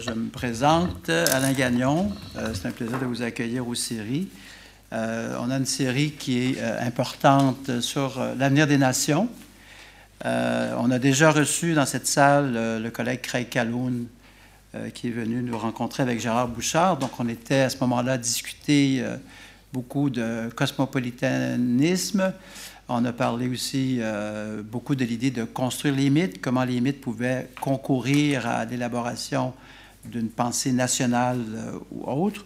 je me présente, Alain Gagnon. C'est un plaisir de vous accueillir aux séries. on a une série qui est importante sur l'avenir des nations. on a déjà reçu dans cette salle le collègue Craig Calhoun, qui est venu nous rencontrer avec Gérard Bouchard. Donc, on était à ce moment-là à discuter beaucoup de cosmopolitanisme. On a parlé aussi euh, beaucoup de l'idée de construire les mythes, comment les mythes pouvaient concourir à l'élaboration d'une pensée nationale euh, ou autre.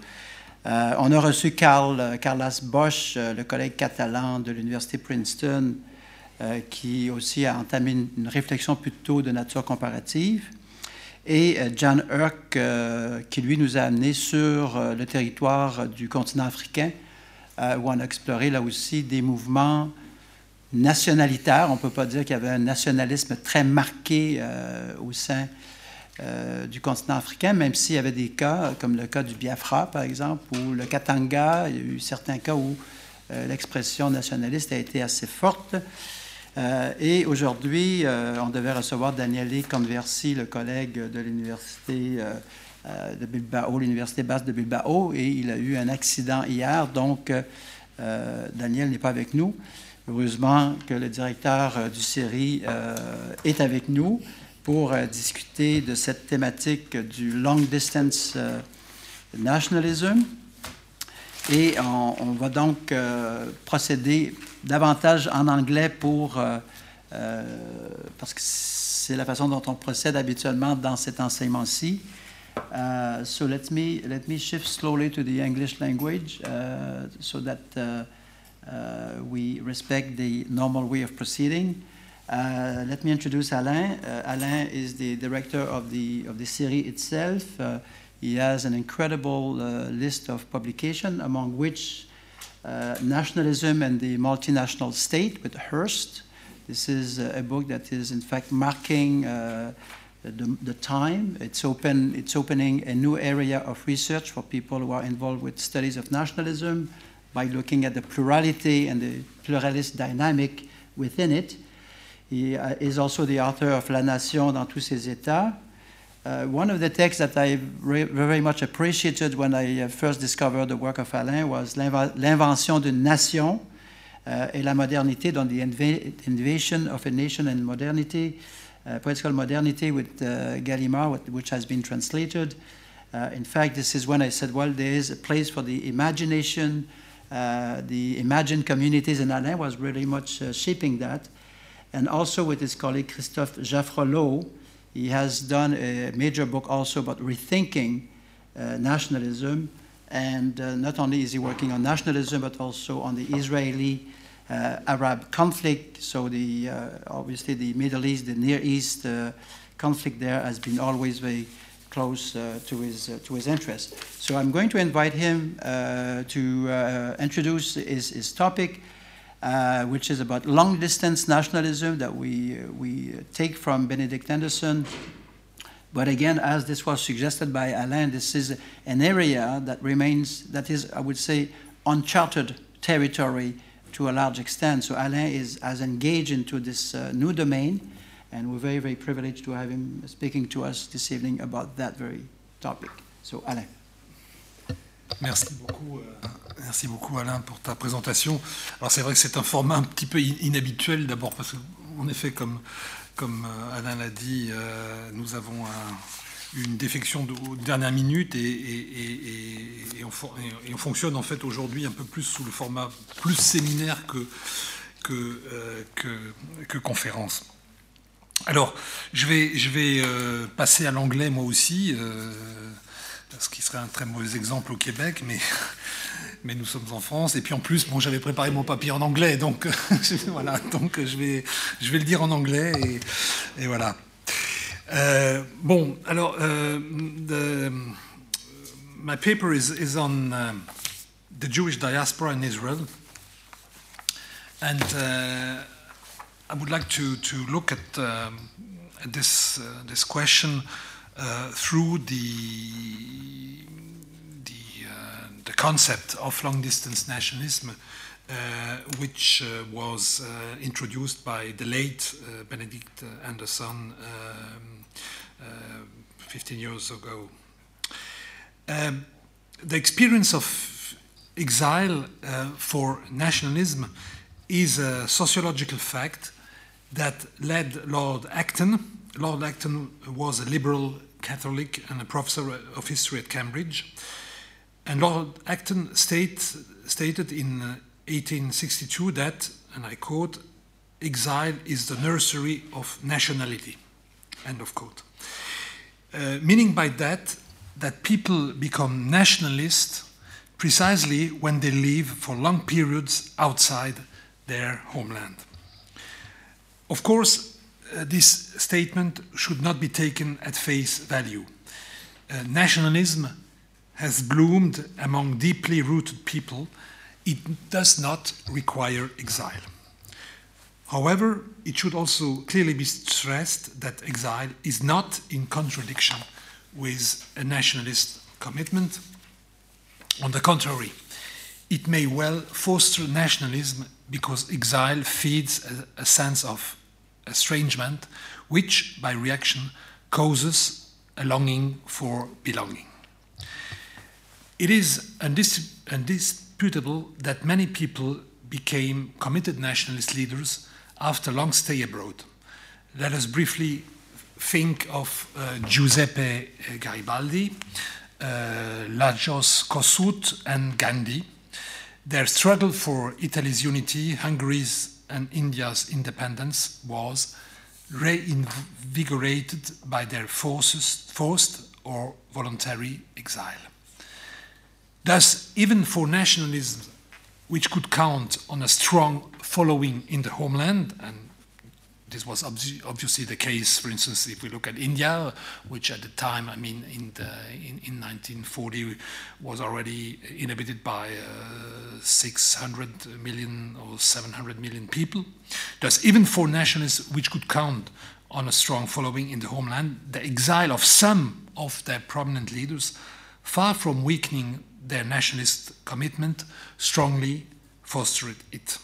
Euh, on a reçu Carl, Carlas Bosch, le collègue catalan de l'Université Princeton, qui aussi a entamé une, réflexion plutôt de nature comparative. Et John Urk, qui lui nous a amené sur le territoire du continent africain, où on a exploré là aussi des mouvements nationalitaire. On ne peut pas dire qu'il y avait un nationalisme très marqué euh, au sein euh, du continent africain, même s'il y avait des cas, comme le cas du Biafra, par exemple, ou le Katanga. Il y a eu certains cas où euh, l'expression nationaliste a été assez forte. et aujourd'hui, on devait recevoir Daniele Conversi, le collègue de l'université de Bilbao, l'université basse de Bilbao, et il a eu un accident hier, donc Daniel n'est pas avec nous. Heureusement que le directeur euh, du euh, est avec nous pour euh, discuter de cette thématique du long distance nationalism. Et on, va donc procéder davantage en anglais pour, parce que c'est la façon dont on procède habituellement dans cet enseignement-ci. so let me let me shift slowly to the English language so that we respect the normal way of proceeding. Uh, let me introduce Alain. Uh, Alain is the director of the, of the series itself. he has an incredible list of publications, among which Nationalism and the Multinational State with Hurst. This is a book that is, in fact, marking uh, the, the, time. It's, open, it's opening a new area of research for people who are involved with studies of nationalism, by looking at the plurality and the pluralist dynamic within it. He uh, is also the author of La Nation dans tous ses états. Uh, one of the texts that I very much appreciated when I uh, first discovered the work of Alain was L'invention d'une nation uh, et la modernité, dans the invasion of a nation and modernity, uh, political modernity with uh, Gallimard, which has been translated. in fact, this is when I said, well, there is a place for the imagination, the imagined communities in Alain was really much shaping that. And also with his colleague Christophe Jaffrelot, he has done a major book also about rethinking uh, nationalism. And uh, not only is he working on nationalism, but also on the Israeli uh, Arab conflict. So the obviously the Middle East, the Near East conflict there has been always very close uh, to, his, uh, to his interests. So I'm going to invite him uh, to introduce his, his topic, which is about long distance nationalism that we, we take from Benedict Anderson. But again, as this was suggested by Alain, this is an area that remains, that is, I would say, uncharted territory to a large extent. So Alain is as engaged into this uh, new domain and we're very, very privileged to have him speaking to us this evening about that very topic. So, Alain. Merci beaucoup, euh, merci beaucoup Alain pour ta présentation. Alors c'est vrai que c'est un format un petit peu inhabituel d'abord parce qu'en effet, comme, comme euh, Alain l'a dit, euh, nous avons une défection de, dernière minute et, on, on, fonctionne en fait aujourd'hui un peu plus sous le format plus séminaire que, que, que, conférence. Alors, je vais, je vais passer à l'anglais moi aussi, ce qui serait un très mauvais exemple au Québec, mais, mais nous sommes en France. Et puis en plus, bon, j'avais préparé mon papier en anglais, donc voilà, donc je vais, je vais le dire en anglais et, voilà. Euh, bon, alors, the, my paper is, on uh, the Jewish diaspora in Israel, and uh, I would like to, to look at, at this, uh, this question uh, through the, the, uh, the concept of long distance nationalism, uh, which uh, was introduced by the late Benedict Anderson. Um, 15 years ago. Um, the experience of exile for nationalism is a sociological fact that led Lord Acton. Lord Acton was a liberal Catholic and a professor of history at Cambridge. And Lord Acton state, stated in 1862 uh, that, and I quote, exile is the nursery of nationality, end of quote. Uh, meaning by that, that people become nationalists precisely when they live for long periods outside their homeland. Of course, this statement should not be taken at face value. Uh, nationalism has bloomed among deeply rooted people. It does not require exile. However, it should also clearly be stressed that exile is not in contradiction with a nationalist commitment. On the contrary, it may well foster nationalism because exile feeds a, a sense of estrangement, which, by reaction, causes a longing for belonging. It is undis undisputable that many people became committed nationalist leaders after long stay abroad. Let us briefly think of uh, Giuseppe Garibaldi, uh, Lajos Kossuth, and Gandhi. Their struggle for Italy's unity, Hungary's and India's independence was reinvigorated by their forces, forced or voluntary exile. Thus, even for nationalism which could count on a strong following in the homeland, and this was obviously the case, for instance, if we look at India, which at the time, I mean, in, the, in, in 1940 was already inhabited by uh, 600 million or 700 million people. Thus, even for nationalists which could count on a strong following in the homeland, the exile of some of their prominent leaders, far from weakening their nationalist commitment strongly fostered it.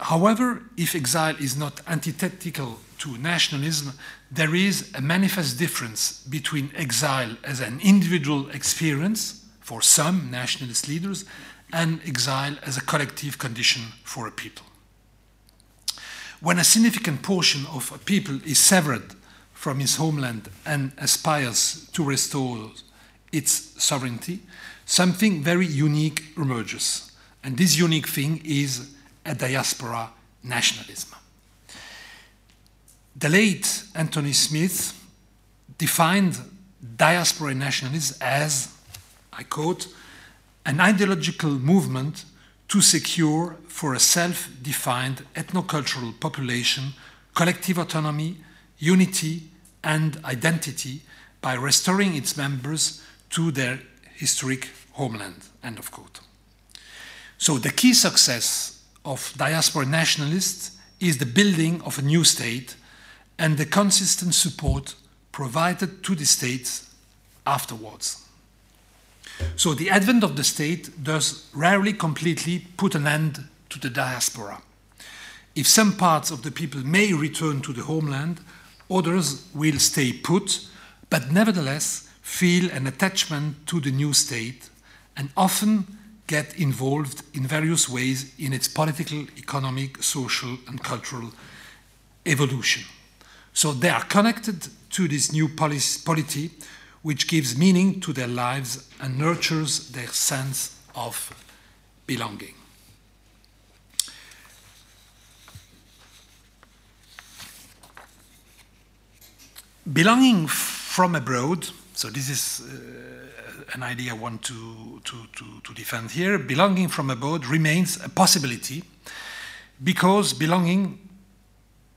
However, if exile is not antithetical to nationalism, there is a manifest difference between exile as an individual experience for some nationalist leaders and exile as a collective condition for a people. When a significant portion of a people is severed from his homeland and aspires to restore its sovereignty, something very unique emerges. And this unique thing is a diaspora nationalism. The late Anthony Smith defined diaspora nationalism as, I quote, an ideological movement to secure for a self defined ethnocultural population collective autonomy, unity, and identity by restoring its members to their historic homeland. End of quote. So the key success of diaspora nationalists is the building of a new state and the consistent support provided to the states afterwards. So the advent of the state does rarely completely put an end to the diaspora. If some parts of the people may return to the homeland, others will stay put, but nevertheless feel an attachment to the new state and often get involved in various ways in its political, economic, social, and cultural evolution. So they are connected to this new polity, which gives meaning to their lives and nurtures their sense of belonging. Belonging from abroad so this is uh, an idea I want to, to, to, to defend here. Belonging from abroad remains a possibility because belonging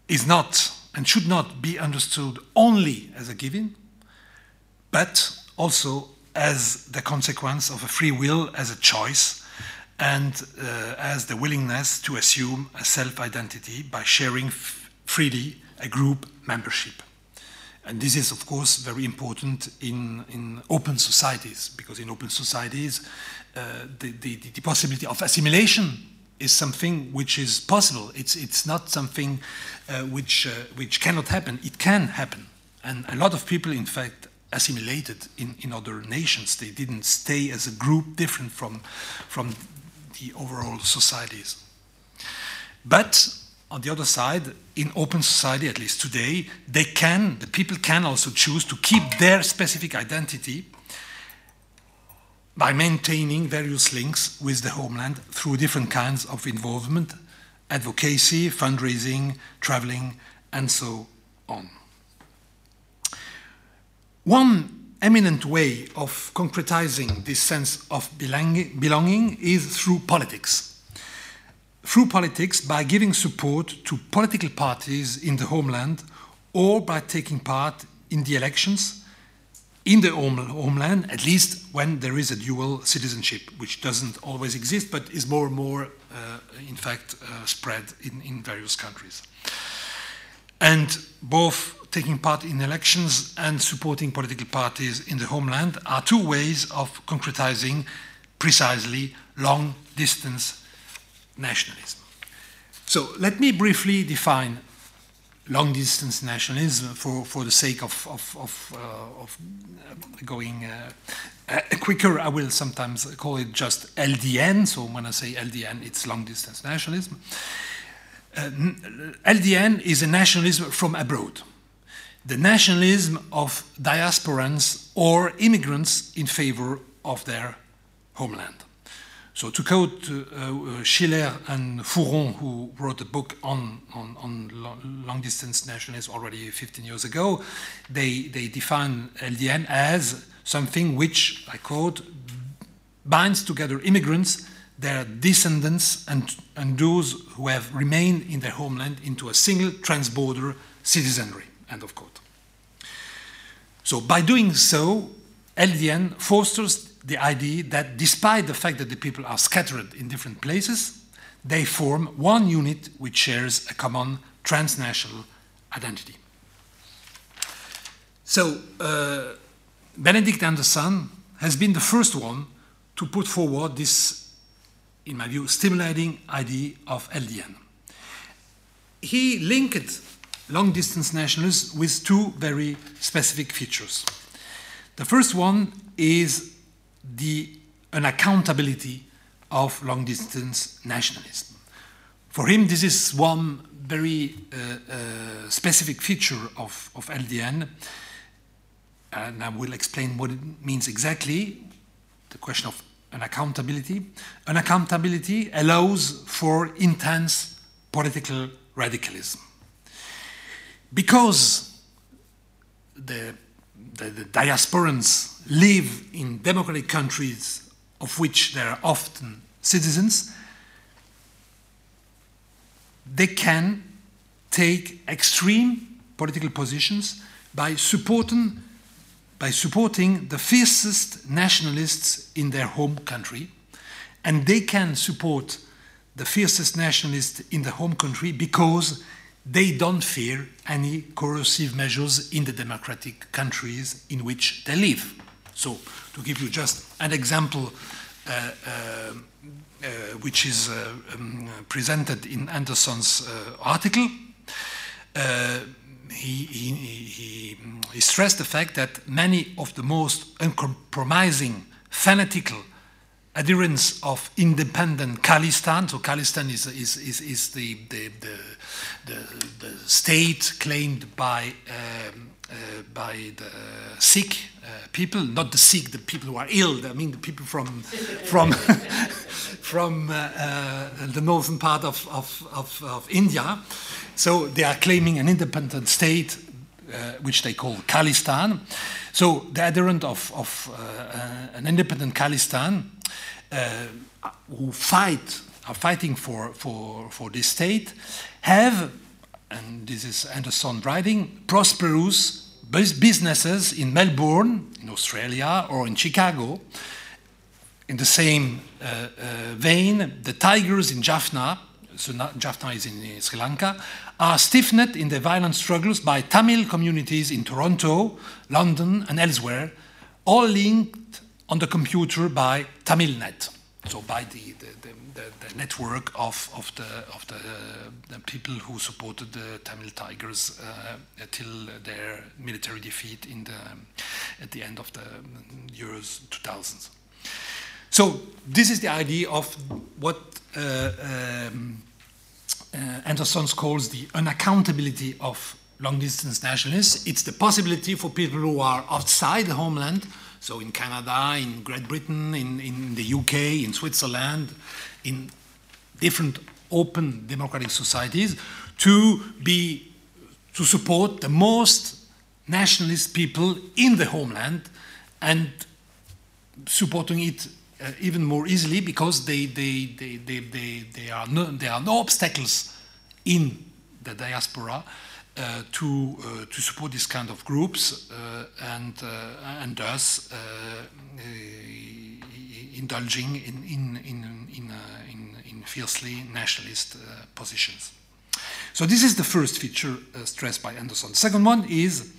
is not and should not be understood only as a given, but also as the consequence of a free will, as a choice, and uh, as the willingness to assume a self identity by sharing freely a group membership. And this is, of course, very important in, in open societies, because in open societies, uh, the, the, the, possibility of assimilation is something which is possible. It's, it's not something uh, which, uh, which cannot happen. It can happen. And a lot of people, in fact, assimilated in, in other nations. They didn't stay as a group different from, from the overall societies. But on the other side, in open society, at least today, they can, the people can also choose to keep their specific identity by maintaining various links with the homeland through different kinds of involvement, advocacy, fundraising, traveling, and so on. One eminent way of concretizing this sense of belonging is through politics. Through politics, by giving support to political parties in the homeland or by taking part in the elections in the homeland, at least when there is a dual citizenship, which doesn't always exist, but is more and more, uh, in fact, uh, spread in, in various countries. And both taking part in elections and supporting political parties in the homeland are two ways of concretizing precisely long distance nationalism. So let me briefly define long distance nationalism for, for the sake of, of, of, uh, of going uh, uh, quicker. I will sometimes call it just LDN. So when I say LDN, it's long distance nationalism. Uh, LDN is a nationalism from abroad the nationalism of diasporans or immigrants in favor of their homeland. So, to quote uh, Schiller and Fouron, who wrote a book on, on, on long distance nationalism already 15 years ago, they, they define LDN as something which, I quote, binds together immigrants, their descendants, and, and those who have remained in their homeland into a single transborder citizenry. End of quote. So by doing so, LDN fosters the idea that despite the fact that the people are scattered in different places, they form one unit which shares a common transnational identity. So uh, Benedict Anderson has been the first one to put forward this, in my view, stimulating idea of LDN. He linked long distance nationalism with two very specific features. The first one is the unaccountability of long distance nationalism. For him, this is one very uh, uh, specific feature of, of LDN, and I will explain what it means exactly the question of unaccountability. Unaccountability allows for intense political radicalism because the, the, the, diasporans live in democratic countries of which they are often citizens, they can take extreme political positions by supporting, by supporting the fiercest nationalists in their home country, and they can support the fiercest nationalists in the home country because they don't fear any coercive measures in the democratic countries in which they live. So, to give you just an example, uh, uh, uh, which is uh, um, presented in Anderson's uh, article, uh, he, he, he, he, stressed the fact that many of the most uncompromising, fanatical adherents of independent Khalistan, so Khalistan is, is, is, is the, the, the the, state claimed by, um, uh, by the Sikh uh, people, not the sick, the people who are ill, I mean the people from, from, from uh, uh, the northern part of, of, of, of, India. So they are claiming an independent state, uh, which they call Khalistan. So the adherent of, of uh, an independent Khalistan who fight are fighting for, for, for this state have, and this is Anderson writing, prosperous businesses in Melbourne, in Australia, or in Chicago. In the same uh, uh, vein, the tigers in Jaffna, so Jaffna is in Sri Lanka, are stiffened in their violent struggles by Tamil communities in Toronto, London, and elsewhere, all linked on the computer by Tamilnet. so by the, the, the, the, network of, of, the, of the, the people who supported the Tamil Tigers uh, till their military defeat in the, at the end of the years 2000s. So this is the idea of what uh, um, uh, Uh, Anderson calls the unaccountability of long-distance nationalists. It's the possibility for people who are outside the homeland so in Canada, in Great Britain, in, in the UK, in Switzerland, in different open democratic societies, to be to support the most nationalist people in the homeland and supporting it uh, even more easily because they, they, they, they, they, they are no, there are no obstacles in the diaspora uh, to, uh, to support this kind of groups uh, and, and thus indulging in, in, in, in, in, in fiercely nationalist positions. So this is the first feature uh, stressed by Anderson. The second one is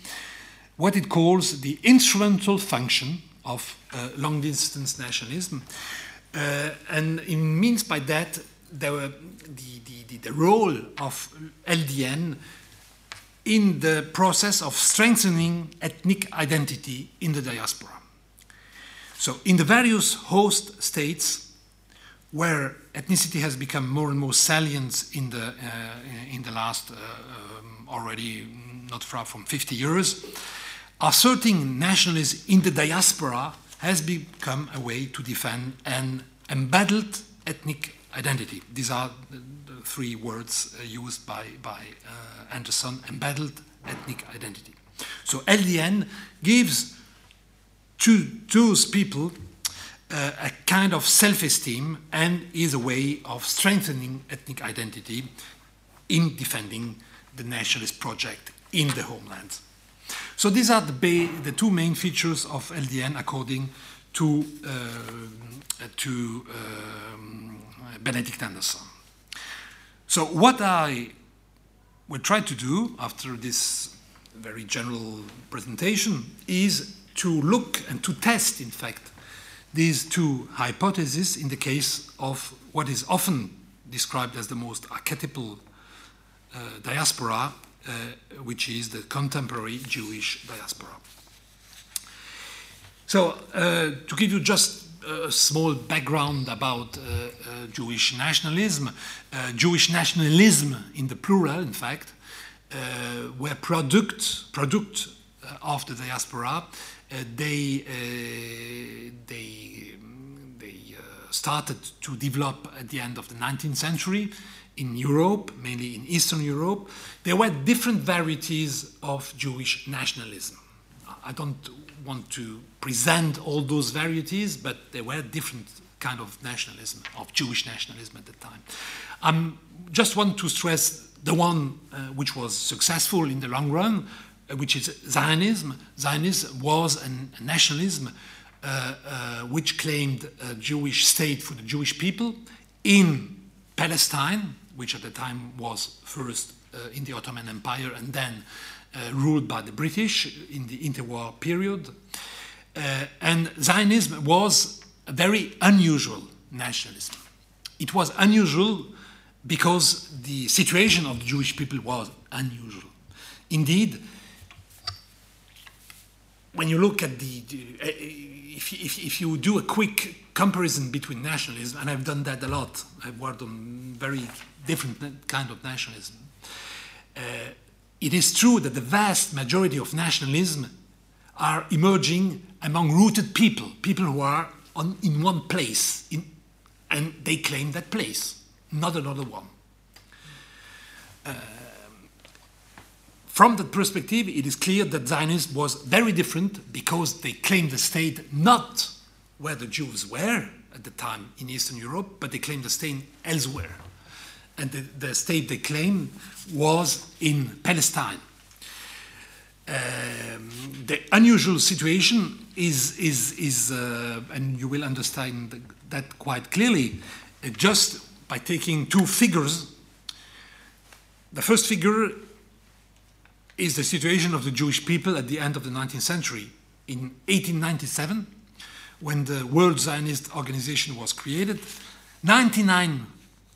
what it calls the instrumental function of uh, long-distance nationalism. Uh, and it means by that the, the, the, the, role of LDN in the process of strengthening ethnic identity in the diaspora. So, in the various host states where ethnicity has become more and more salient in the, uh, in the last uh, um, already not far from 50 years, asserting nationalism in the diaspora has become a way to defend an embattled ethnic identity. These are the, three words uh, used by, by uh, Anderson embattled ethnic identity. So LDN gives to those people uh, a kind of self esteem and is a way of strengthening ethnic identity in defending the nationalist project in the homeland. So these are the, the two main features of LDN according to, uh, to um, Benedict Anderson. So what I will try to do after this very general presentation is to look and to test, in fact, these two hypotheses in the case of what is often described as the most archetypal uh, diaspora, which is the contemporary Jewish diaspora. So, uh, to give you just a small background about uh, uh, Jewish nationalism. Uh, Jewish nationalism, in the plural, in fact, were product product of the diaspora. they they they started to develop at the end of the 19th century in Europe, mainly in Eastern Europe. There were different varieties of Jewish nationalism. I don't want to present all those varieties, but there were different kind of nationalism, of Jewish nationalism at the time. I um, just want to stress the one uh, which was successful in the long run, uh, which is Zionism. Zionism was an, a nationalism uh, uh which claimed a Jewish state for the Jewish people in Palestine, which at the time was first uh, in the Ottoman Empire and then uh, ruled by the British in the interwar period. Uh, and Zionism was a very unusual nationalism. It was unusual because the situation of the Jewish people was unusual. Indeed, when you look at the, uh, if, if, if, you do a quick comparison between nationalism, and I've done that a lot, I've worked on very different kind of nationalism. Uh, it is true that the vast majority of nationalism are emerging among rooted people, people who are on, in one place, in, and they claim that place, not another one. Uh, from that perspective, it is clear that Zionism was very different because they claimed the state not where the Jews were at the time in Eastern Europe, but they claimed the state elsewhere and the, the state they claim was in Palestine. Um, the unusual situation is, is, is uh, and you will understand that quite clearly, uh, just by taking two figures. The first figure is the situation of the Jewish people at the end of the 19th century. In 1897, when the World Zionist Organization was created, 99,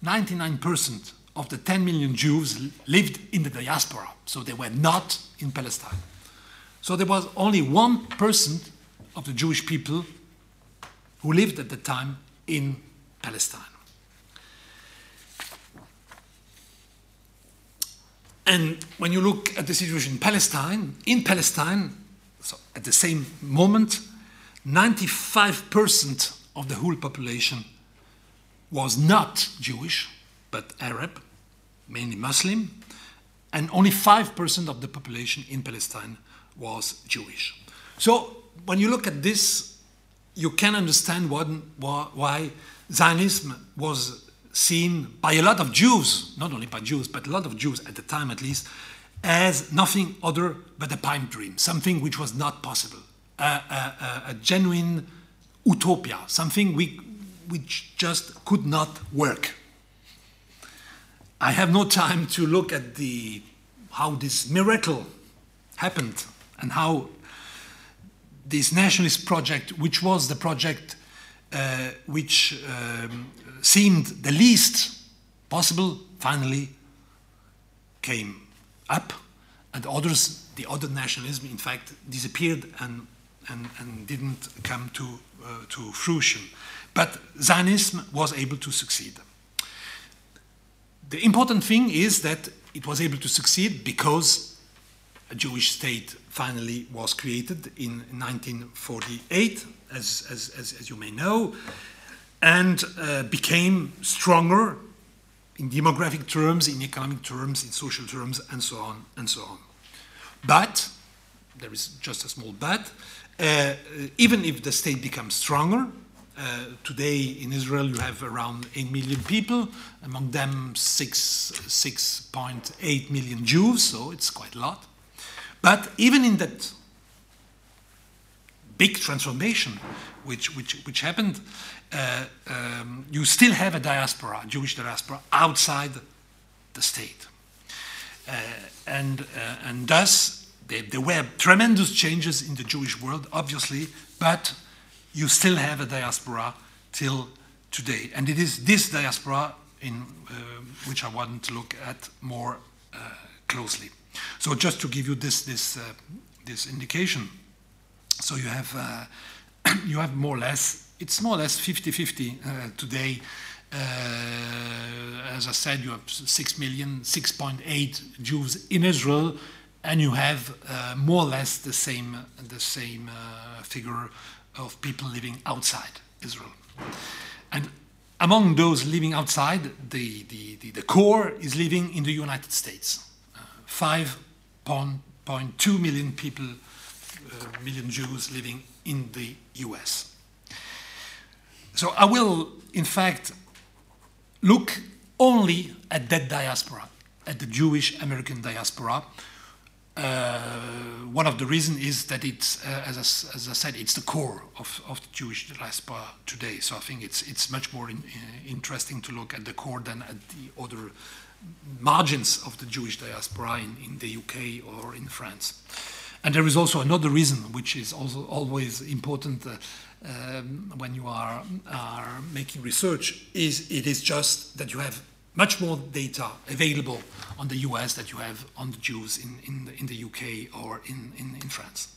99% of the 10 million Jews lived in the diaspora, so they were not in Palestine. So there was only 1% of the Jewish people who lived at the time in Palestine. And when you look at the situation in Palestine, in Palestine, so at the same moment, 95% of the whole population was not Jewish, but Arab, mainly Muslim, and only 5% of the population in Palestine was Jewish. So when you look at this, you can understand what, why Zionism was seen by a lot of Jews, not only by Jews, but a lot of Jews at the time at least, as nothing other but a pipe dream, something which was not possible, a, a, a genuine utopia, something we, which just could not work. I have no time to look at the, how this miracle happened and how this nationalist project, which was the project uh, which um, seemed the least possible, finally came up, and others, the other nationalism, in fact, disappeared and, and, and didn't come to, uh, to fruition. But Zionism was able to succeed. The important thing is that it was able to succeed because a Jewish state finally was created in 1948, as, as, as, as you may know and uh, became stronger in demographic terms, in economic terms, in social terms, and so on and so on. But, there is just a small but, uh, even if the state becomes stronger, uh, today in Israel you have around 8 million people, among them 6.8 million Jews, so it's quite a lot. But even in that big transformation which, which, which happened, uh, um, you still have a diaspora, Jewish diaspora, outside the state. Uh, and, uh, and thus, there, there were tremendous changes in the Jewish world, obviously, but you still have a diaspora till today. And it is this diaspora in uh, which I want to look at more uh, closely. So just to give you this, this, uh, this indication, so you have, you have more or less it's more or less 50-50 uh, today. Uh, as I said, you have 6 million, 6.8 Jews in Israel, and you have uh, more or less the same, the same uh, figure of people living outside Israel. And among those living outside, the, the, the, the core is living in the United States. Uh, 5.2 million people, uh, million Jews living in the US. So I will, in fact, look only at that diaspora, at the Jewish American diaspora. Uh, one of the reasons is that it's, uh, as, I, as, I, said, it's the core of, of the Jewish diaspora today. So I think it's, it's much more in, uh, interesting to look at the core than at the other margins of the Jewish diaspora in, in the UK or in France. And there is also another reason, which is also always important uh, um, when you are, are making research is it is just that you have much more data available on the US that you have on the Jews in, in, the, in the UK or in, in, in France.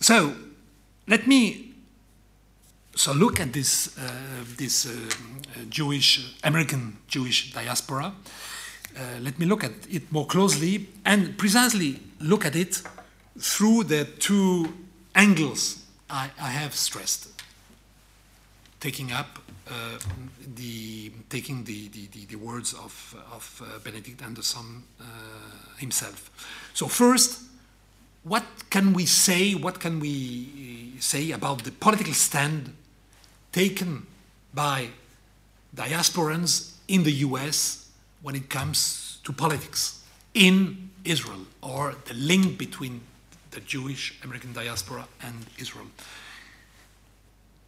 So let me so look at this, uh, this uh, Jewish, American Jewish diaspora. Uh, let me look at it more closely and precisely look at it through the two angles I, I have stressed. Taking up uh, the taking the, the, the, words of, of uh, Benedict Anderson uh, himself. So first, what can we say? What can we say about the political stand taken by diasporans in the U.S. when it comes to politics in Israel, or the link between the Jewish American diaspora and Israel.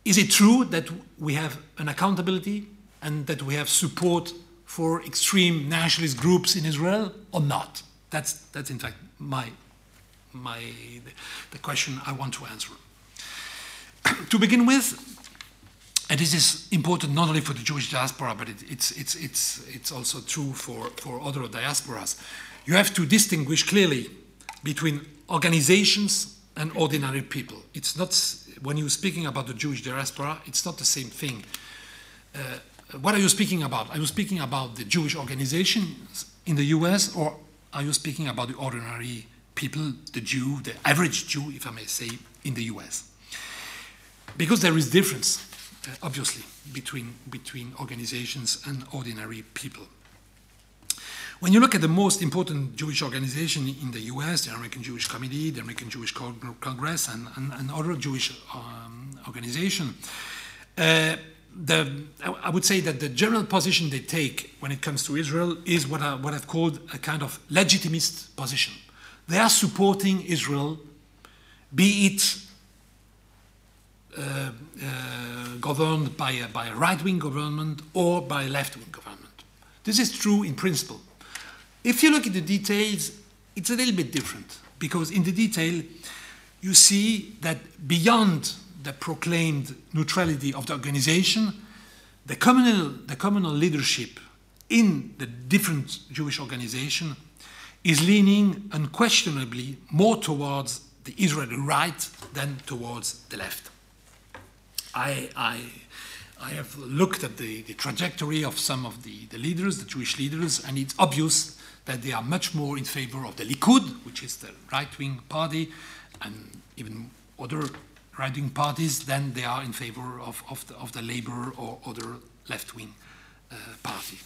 Is it true that we have an accountability and that we have support for extreme nationalist groups in Israel or not? That's, that's in fact my, my, the question I want to answer. to begin with, and this is important not only for the Jewish diaspora, but it, it's, it's, it's, it's also true for, for other diasporas. You have to distinguish clearly between organizations and ordinary people. It's not, when you're speaking about the Jewish diaspora, it's not the same thing. Uh, what are you speaking about? Are you speaking about the Jewish organizations in the US, or are you speaking about the ordinary people, the Jew, the average Jew, if I may say, in the US? Because there is difference, uh, obviously, between, between organizations and ordinary people. When you look at the most important Jewish organization in the US, the American Jewish Committee, the American Jewish Congress, and, and, and other Jewish um, organizations, uh, I would say that the general position they take when it comes to Israel is what, I, what I've called a kind of legitimist position. They are supporting Israel, be it uh, uh, governed by a, by a right wing government or by a left wing government. This is true in principle. If you look at the details, it's a little bit different because in the detail, you see that beyond the proclaimed neutrality of the organization, the communal, the communal leadership in the different Jewish organization is leaning unquestionably more towards the Israeli right than towards the left. I, I, I have looked at the, the trajectory of some of the, the leaders, the Jewish leaders, and it's obvious that they are much more in favor of the Likud, which is the right wing party, and even other right wing parties than they are in favor of, of, the, of the Labour or other left wing uh, party.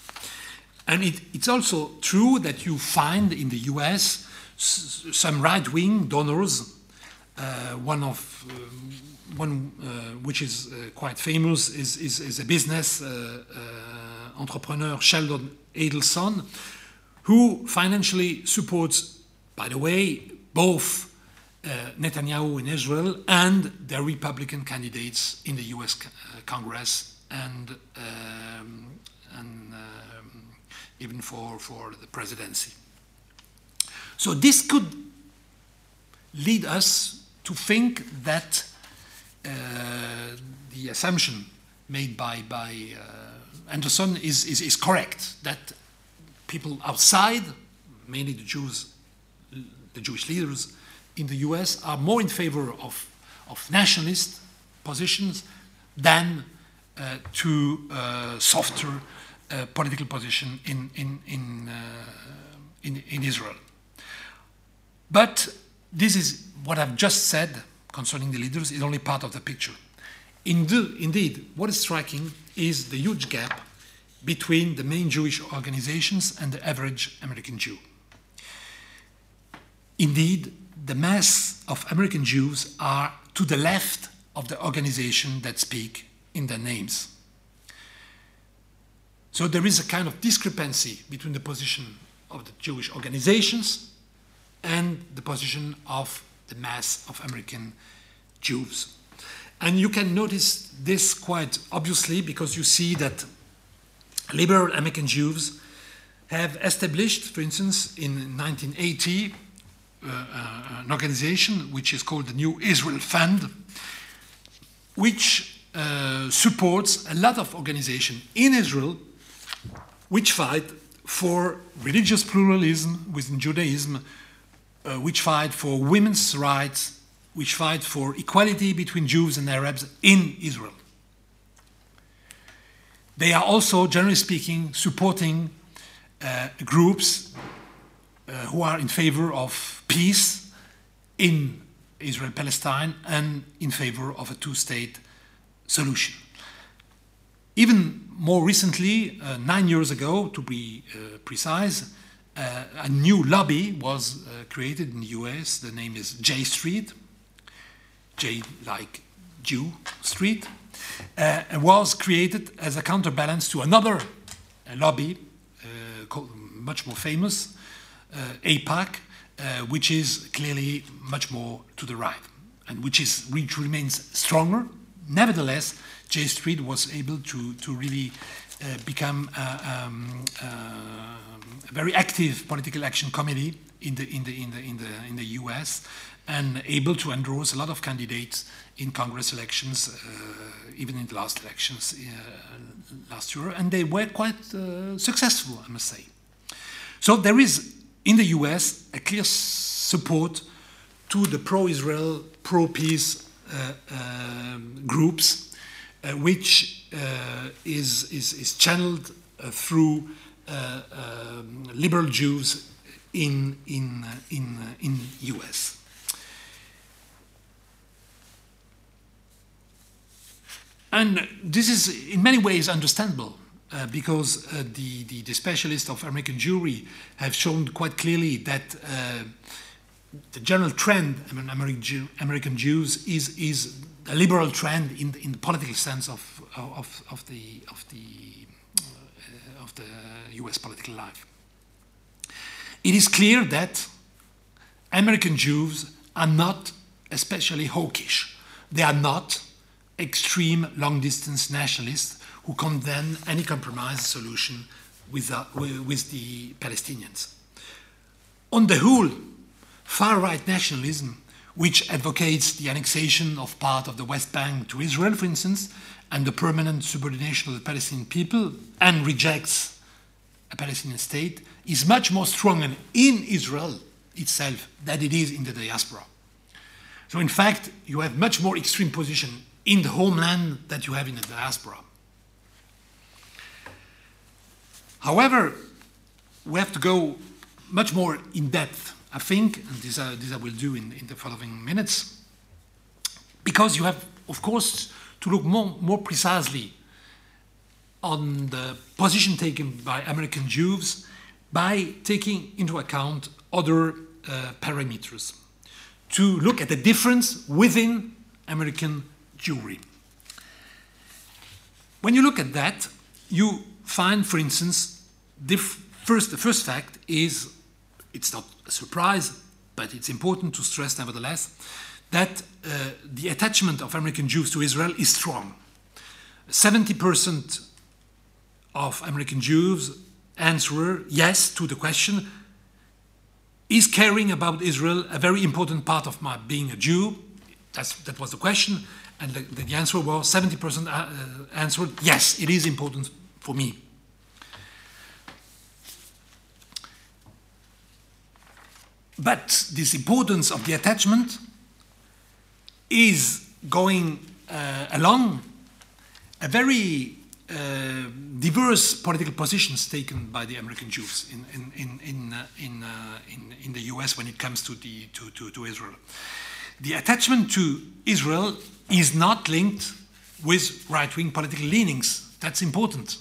And it, it's also true that you find in the US some right wing donors. Uh, one of um, one uh, which is uh, quite famous is, is, is a business uh, entrepreneur Sheldon Adelson, who financially supports, by the way, both uh, Netanyahu in Israel and the Republican candidates in the US uh, Congress and, um, and um, even for, for the presidency. So this could lead us to think that uh, the assumption made by, by uh, Anderson is, is, is correct, that people outside, mainly the Jews, the Jewish leaders, in the US are more in favor of, of nationalist positions than uh, to uh, softer uh, political position in, in, in, uh, in, in, Israel. But this is what I've just said concerning the leaders is only part of the picture. Indeed, what is striking is the huge gap between the main Jewish organizations and the average American Jew. Indeed, the mass of American Jews are to the left of the organization that speak in their names. So there is a kind of discrepancy between the position of the Jewish organizations and the position of the mass of American Jews. And you can notice this quite obviously because you see that liberal American Jews have established, for instance, in 1980, uh, uh, an organization which is called the New Israel Fund, which uh, supports a lot of organizations in Israel which fight for religious pluralism within Judaism, uh, which fight for women's rights, which fight for equality between Jews and Arabs in Israel. They are also, generally speaking, supporting uh, groups uh, who are in favor of peace in Israel Palestine and in favor of a two state solution. Even more recently, uh, nine years ago to be uh, precise, uh, a new lobby was uh, created in the US. The name is J Street, J like Jew Street, uh, was created as a counterbalance to another lobby, called, much more famous, uh, AIPAC, uh, which is clearly much more to the right and which, is, which remains stronger. Nevertheless, J Street was able to, to really uh, become um, uh, a very active political action committee in the, in the, in the, in the, in the US and able to endorse a lot of candidates in Congress elections, uh, even in the last elections uh, last year, and they were quite uh, successful, I must say. So there is in the US a clear support to the pro-Israel, pro-peace uh, um, groups, uh, which uh, is, is, is channeled through um, liberal Jews in, in, in, in US. And this is in many ways understandable uh, because uh, the, the, the, specialists of American Jewry have shown quite clearly that uh, the general trend among American, Jew, American Jews is, is a liberal trend in, in the political sense of, of, of the, of, the, uh, of the US political life. It is clear that American Jews are not especially hawkish. They are not extreme long distance nationalists who condemn any compromise solution with, uh, with the Palestinians. On the whole, far right nationalism, which advocates the annexation of part of the West Bank to Israel, for instance, and the permanent subordination of the Palestinian people, and rejects a Palestinian state, is much more strong in Israel itself than it is in the diaspora. So, in fact, you have much more extreme position in the homeland that you have in the diaspora. However, we have to go much more in depth, I think, and this, uh, this I will do in, in the following minutes, because you have, of course, to look more, more precisely on the position taken by American Jews by taking into account other uh, parameters to look at the difference within American Jewry. When you look at that, you find, for instance, first, the first fact is it's not a surprise, but it's important to stress nevertheless that uh, the attachment of American Jews to Israel is strong. 70% of American Jews answer yes to the question Is caring about Israel a very important part of my being a Jew? That's, that was the question. And the, the answer was 70% uh, uh, answered, yes, it is important for me. But this importance of the attachment is going uh, along a very uh, diverse political positions taken by the American Jews in, in, in, in, uh, in, uh, in, in, the US when it comes to, the, to, to, to Israel. The attachment to Israel is not linked with right wing political leanings. That's important.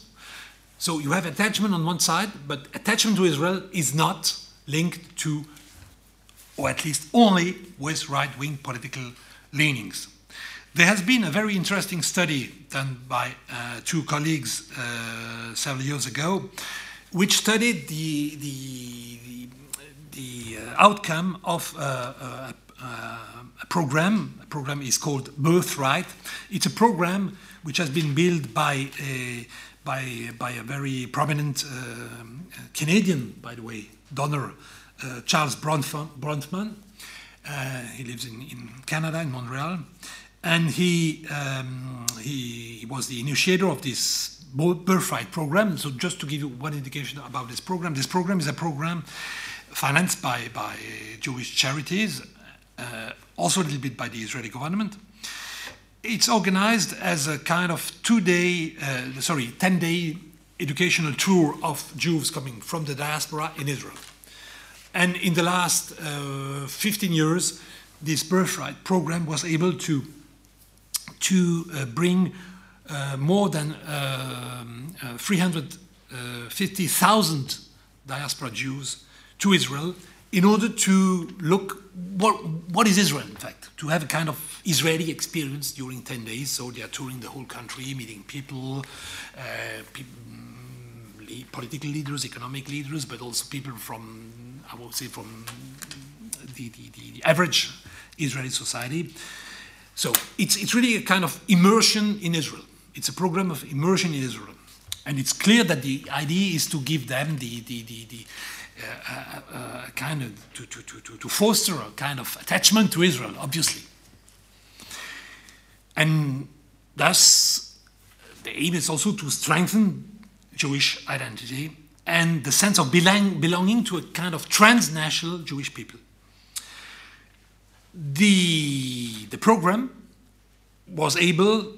So you have attachment on one side, but attachment to Israel is not linked to, or at least only with right wing political leanings. There has been a very interesting study done by uh, two colleagues uh, several years ago, which studied the, the, the, the uh, outcome of uh, uh, a program. A program is called Birthright. It's a program which has been built by a, by, by a very prominent uh, Canadian, by the way, donor, uh, Charles Bronfman. Uh, he lives in, in Canada, in Montreal. And he, um, he, he was the initiator of this birthright program. So just to give you one indication about this program, this program is a program financed by, by Jewish charities uh, also a little bit by the Israeli government. It's organized as a kind of two-day, uh, sorry, 10-day educational tour of Jews coming from the diaspora in Israel. And in the last uh, 15 years, this birthright program was able to, to uh, bring uh, more than um, uh, 350,000 diaspora Jews to Israel in order to look what, what is Israel, in fact, to have a kind of Israeli experience during 10 days. So they are touring the whole country, meeting people, uh, pe mm, political leaders, economic leaders, but also people from, I would say, from the, the, the average Israeli society. So it's, it's really a kind of immersion in Israel. It's a program of immersion in Israel. And it's clear that the idea is to give them the, the, the, the uh, uh, uh, kind of, to, to, to, to foster a kind of attachment to Israel, obviously. And thus, the aim is also to strengthen Jewish identity and the sense of belong, belonging to a kind of transnational Jewish people. The, the program was able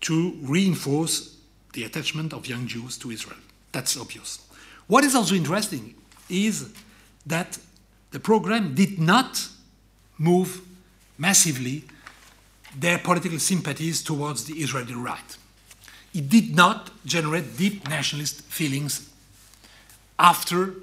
to reinforce the attachment of young Jews to Israel. That's obvious. What is also interesting is that the program did not move massively their political sympathies towards the Israeli right. It did not generate deep nationalist feelings after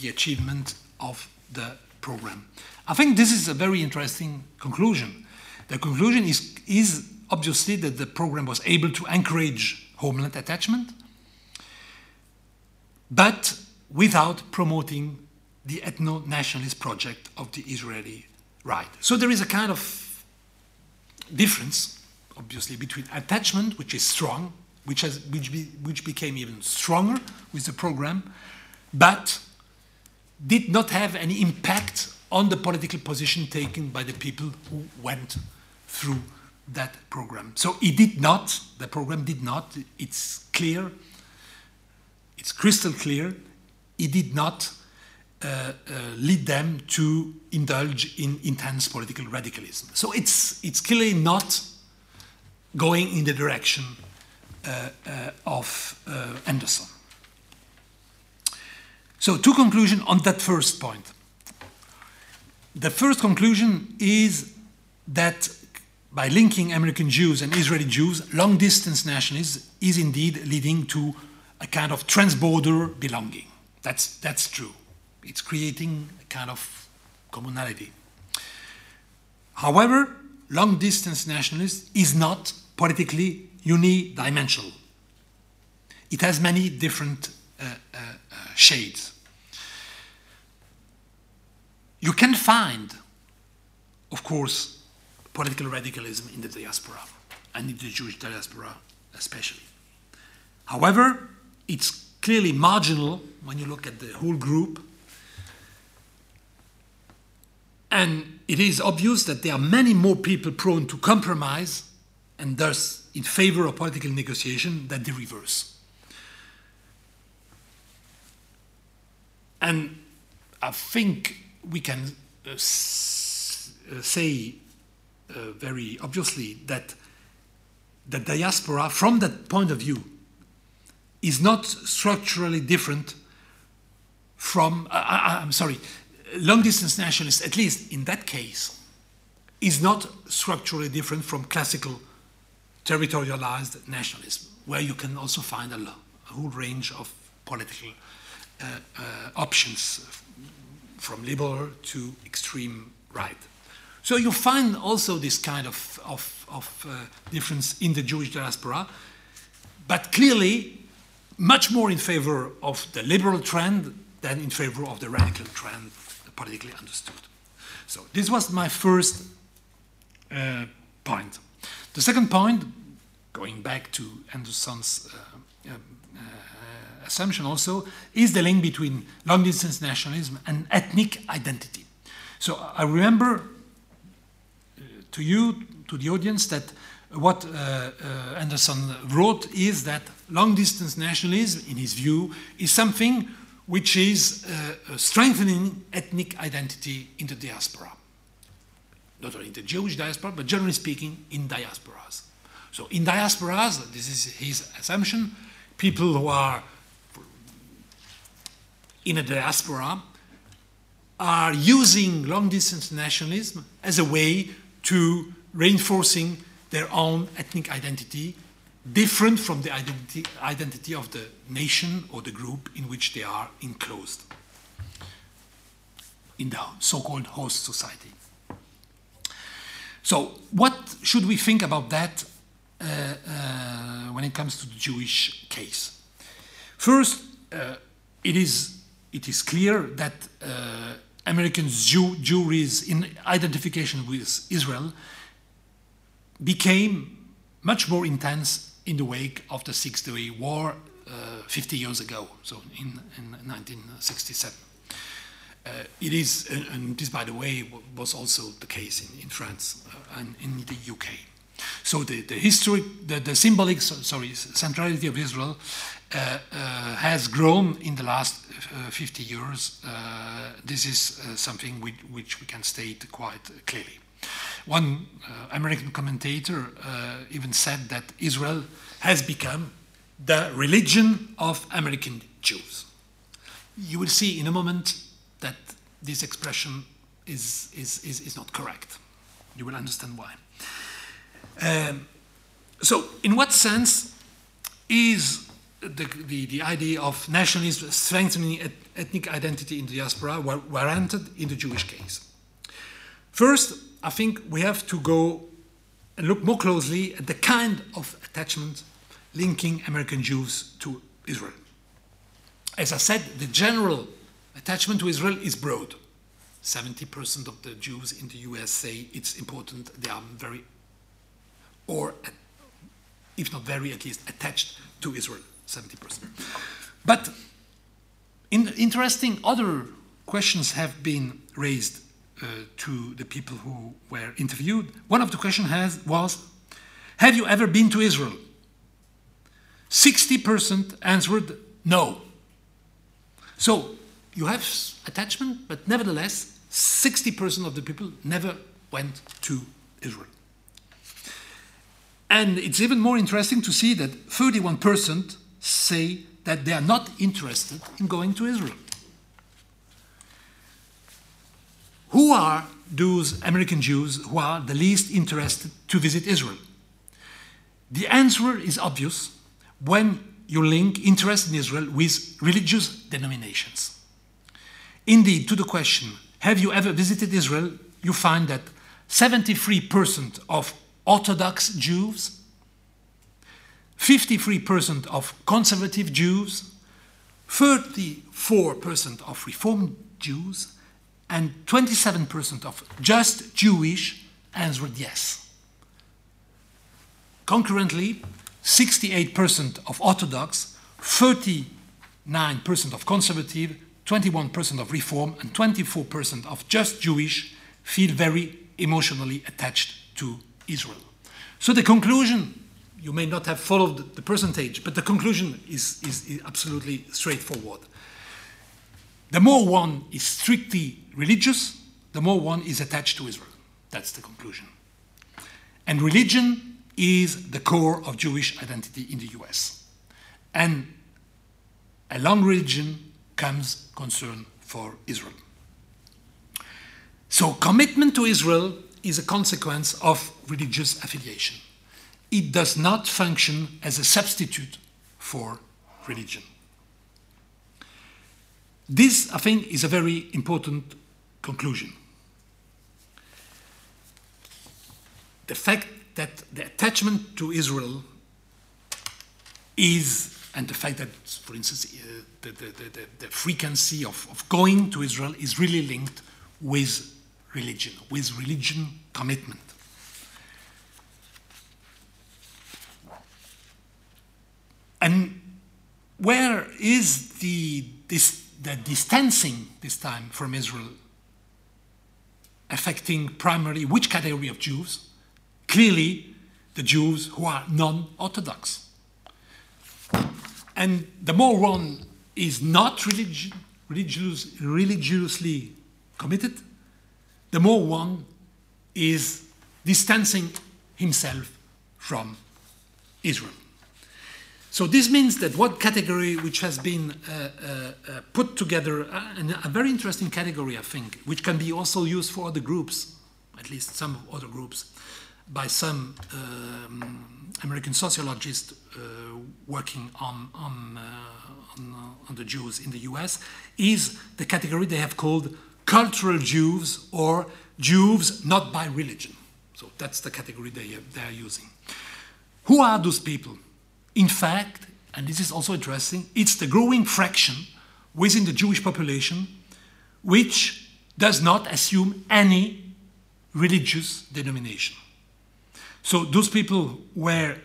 the achievement of the program. I think this is a very interesting conclusion. The conclusion is, is obviously that the program was able to encourage homeland attachment, but without promoting the ethno nationalist project of the Israeli right. So there is a kind of difference, obviously, between attachment, which is strong, which, has, which, be, which became even stronger with the program, but did not have any impact on the political position taken by the people who went through that program. So it did not, the program did not, it's clear, it's crystal clear, it did not uh, uh, lead them to indulge in intense political radicalism. So it's, it's clearly not going in the direction uh, uh of uh, Anderson. So, two conclusions on that first point. The first conclusion is that by linking American Jews and Israeli Jews, long distance nationalism is indeed leading to a kind of transborder belonging. That's, that's true. It's creating a kind of commonality. However, long distance nationalism is not politically unidimensional. It has many different uh, uh, uh, shades. You can find, of course, political radicalism in the diaspora, and in the Jewish diaspora especially. However, it's clearly marginal when you look at the whole group. And it is obvious that there are many more people prone to compromise and thus in favor of political negotiation than the reverse. And I think we can uh, uh say uh, very obviously that the diaspora, from that point of view, is not structurally different from, uh, I, am sorry, long distance nationalists, at least in that case, is not structurally different from classical territorialized nationalism, where you can also find a, a whole range of political uh, uh, options, from liberal to extreme right. So you find also this kind of, of, of uh, difference in the Jewish diaspora, but clearly much more in favor of the liberal trend than in favor of the radical trend, politically understood. So this was my first uh, point. The second point, going back to Anderson's uh, uh, assumption also, is the link between long distance nationalism and ethnic identity. So I remember uh, to you, to the audience, that what uh, uh, Anderson wrote is that long distance nationalism, in his view, is something which is uh, strengthening ethnic identity in the diaspora. Not only in the Jewish diaspora, but generally speaking, in diasporas. So, in diasporas, this is his assumption, people who are in a diaspora are using long distance nationalism as a way to reinforcing their own ethnic identity, different from the identity, identity of the nation or the group in which they are enclosed in the so called host society. So, what should we think about that uh, uh, when it comes to the Jewish case? First, uh, it, is, it is clear that uh, American Jew, Jewry's in identification with Israel became much more intense in the wake of the Six Day War uh, 50 years ago, so in, in 1967. Uh, it is, and this, by the way, was also the case in, in France uh, and in the UK. So the, the history, the, the symbolic, sorry, centrality of Israel uh, uh, has grown in the last uh, 50 years. Uh, this is something which, which, we can state quite clearly. One American commentator even said that Israel has become the religion of American Jews. You will see in a moment that this expression is, is, is, is not correct. You will understand why. Um, so, in what sense is the, the, the, idea of nationalism strengthening et ethnic identity in the diaspora warranted in the Jewish case? First, I think we have to go and look more closely at the kind of attachment linking American Jews to Israel. As I said, the general attachment to Israel is broad. 70% of the Jews in the US say it's important, they are very, or if not very, at least attached to Israel, 70%. But in, interesting other questions have been raised Uh, to the people who were interviewed. One of the questions has, was Have you ever been to Israel? 60% answered no. So you have attachment, but nevertheless, 60% of the people never went to Israel. And it's even more interesting to see that 31% say that they are not interested in going to Israel. Who are those American Jews who are the least interested to visit Israel? The answer is obvious when you link interest in Israel with religious denominations. Indeed, to the question, have you ever visited Israel? You find that 73% of Orthodox Jews, 53% of conservative Jews, 34% of Reformed Jews, and 27% of just Jewish answered yes. Concurrently, 68% of Orthodox, 39% of conservative, 21% of Reform, and 24% of just Jewish feel very emotionally attached to Israel. So the conclusion, you may not have followed the percentage, but the conclusion is, is, is absolutely straightforward. The more one is strictly religious, the more one is attached to Israel. That's the conclusion. And religion is the core of Jewish identity in the US. And along religion comes concern for Israel. So, commitment to Israel is a consequence of religious affiliation. It does not function as a substitute for religion. This, I think, is a very important conclusion. The fact that the attachment to Israel is, and the fact that, for instance, uh, the, the, the, the, frequency of, of going to Israel is really linked with religion, with religion commitment. And where is the, this, the distancing this time from Israel affecting primarily which category of Jews? clearly the Jews who are non Orthodox. And the more one is not religious, religiously committed, the more one is distancing himself from Israel. So this means that one category which has been uh, uh, uh, put together, uh, a very interesting category, I think, which can be also used for other groups, at least some other groups, by some um, American sociologists uh, working on, on, uh, on, on, the Jews in the US is the category they have called cultural Jews or Jews not by religion. So that's the category they, they are using. Who are those people? In fact, and this is also interesting, it's the growing fraction within the Jewish population which does not assume any religious denomination. So those people were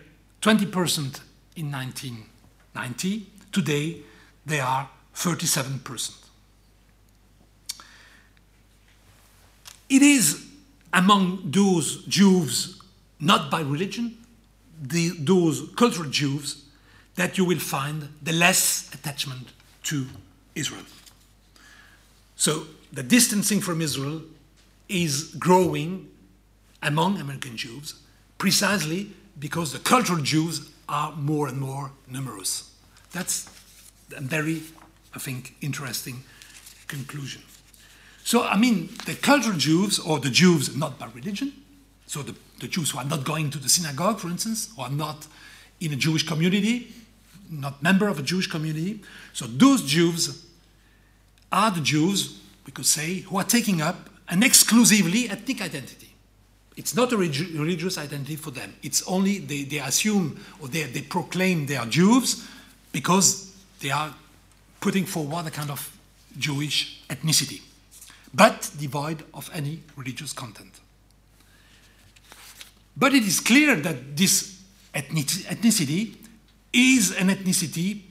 20% in 1990. Today, they are 37%. It is among those Jews, not by religion, the, those cultural Jews, that you will find the less attachment to Israel. So the distancing from Israel is growing among American Jews precisely because the cultural Jews are more and more numerous. That's a very, I think, interesting conclusion. So, I mean, the cultural Jews, or the Jews not by religion, so the, the Jews who are not going to the synagogue, for instance, or are not in a Jewish community, not member of a Jewish community. So those Jews are the Jews, we could say, who are taking up an exclusively ethnic identity. It's not a religious identity for them. It's only they, they assume or they, they proclaim they are Jews because they are putting forward a kind of Jewish ethnicity, but devoid of any religious content. But it is clear that this ethnicity is an ethnicity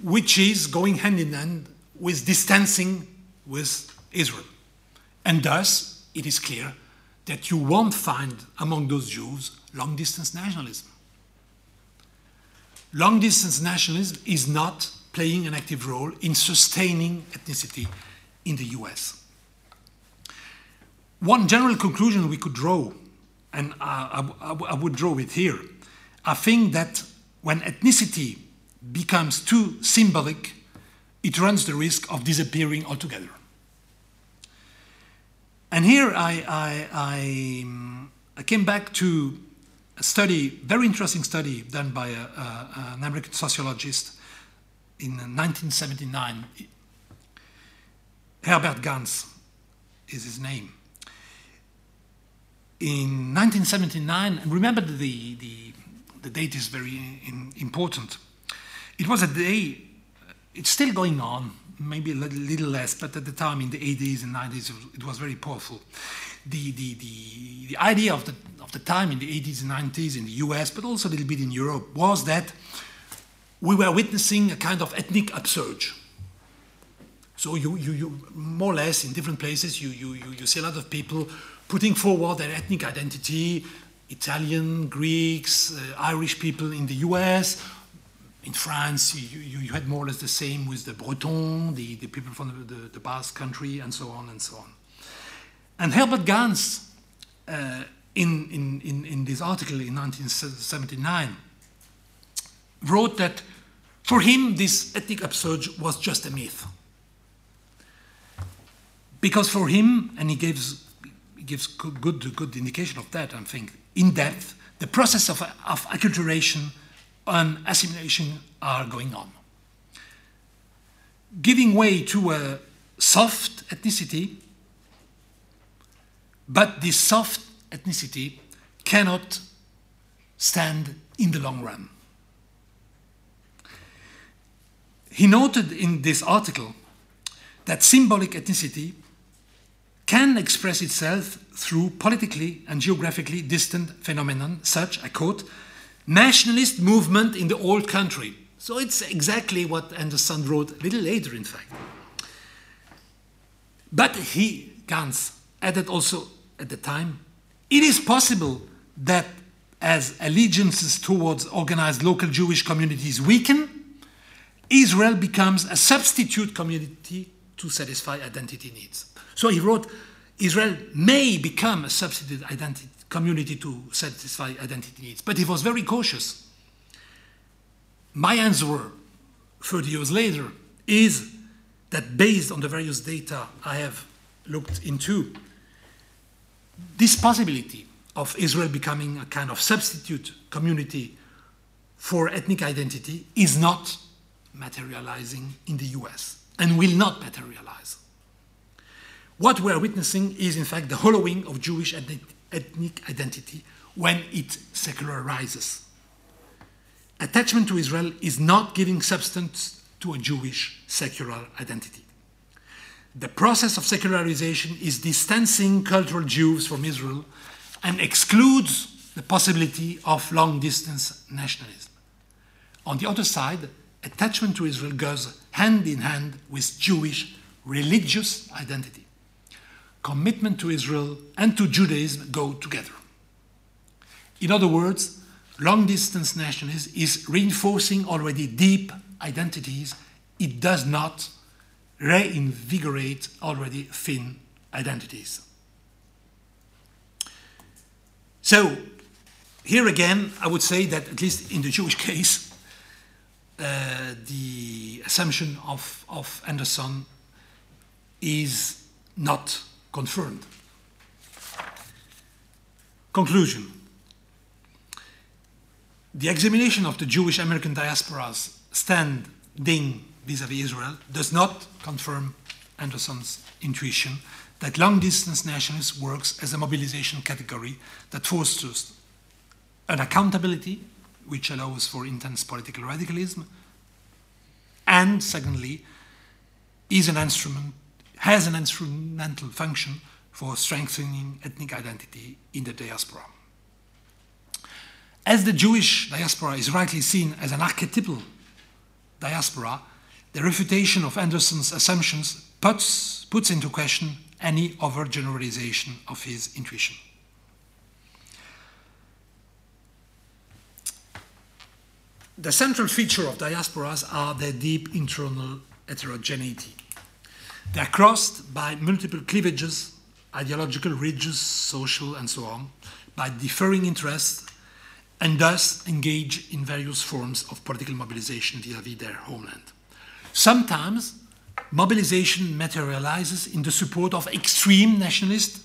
which is going hand in hand with distancing with Israel. And thus, it is clear that you won't find among those Jews long distance nationalism. Long distance nationalism is not playing an active role in sustaining ethnicity in the US. One general conclusion we could draw, and I, I, I would draw it here, I think that when ethnicity becomes too symbolic, it runs the risk of disappearing altogether. And here I, I, I, um, I came back to a study, very interesting study done by a, a, an American sociologist in 1979. Herbert Gans is his name. In 1979, remember the, the, the date is very in, important. It was a day, uh, it's still going on, maybe a little, less, but at the time in the 80s and 90s, it was very powerful. The, the, the, the idea of the, of the time in the 80s and 90s in the US, but also a little bit in Europe, was that we were witnessing a kind of ethnic upsurge. So you, you, you more or less in different places, you, you, you see a lot of people putting forward their ethnic identity, Italian, Greeks, uh, Irish people in the US, in France, you, you, you, had more or less the same with the Bretons, the, the people from the, the, the, Basque country, and so on and so on. And Herbert Gans, uh, in, in, in, in this article in 1979, wrote that for him this ethnic upsurge was just a myth. Because for him, and he gives, gives good, good, good indication of that, I think, in depth, the process of, of acculturation and assimilation are going on. Giving way to a soft ethnicity, but this soft ethnicity cannot stand in the long run. He noted in this article that symbolic ethnicity can express itself through politically and geographically distant phenomenon such, I quote, nationalist movement in the old country. So it's exactly what Anderson wrote a little later, in fact. But he, Gans, added also at the time, it is possible that as allegiances towards organized local Jewish communities weaken, Israel becomes a substitute community to satisfy identity needs. So he wrote, Israel may become a substitute identity community to satisfy identity needs. But he was very cautious. My answer 30 years later is that based on the various data I have looked into, this possibility of Israel becoming a kind of substitute community for ethnic identity is not materializing in the US and will not materialize. What we're witnessing is, in fact, the hollowing of Jewish ethnic identity when it secularizes. Attachment to Israel is not giving substance to a Jewish secular identity. The process of secularization is distancing cultural Jews from Israel and excludes the possibility of long distance nationalism. On the other side, attachment to Israel goes hand in hand with Jewish religious identity. Commitment to Israel and to Judaism go together. In other words, long distance nationalism is reinforcing already deep identities, it does not reinvigorate already thin identities. So, here again, I would say that at least in the Jewish case, uh, the assumption of, of Anderson is not confirmed. Conclusion The examination of the Jewish American diaspora's standing vis a vis Israel does not confirm Anderson's intuition that long distance nationalism works as a mobilization category that fosters an accountability which allows for intense political radicalism, and secondly, is an instrument, has an instrumental function for strengthening ethnic identity in the diaspora. As the Jewish diaspora is rightly seen as an archetypal diaspora, the refutation of Anderson's assumptions puts, puts into question any overgeneralization of his intuition. The central feature of diasporas are their deep internal heterogeneity. They are crossed by multiple cleavages, ideological, religious, social, and so on, by differing interests, and thus engage in various forms of political mobilization -vis their homeland. Sometimes mobilization materializes in the support of extreme nationalist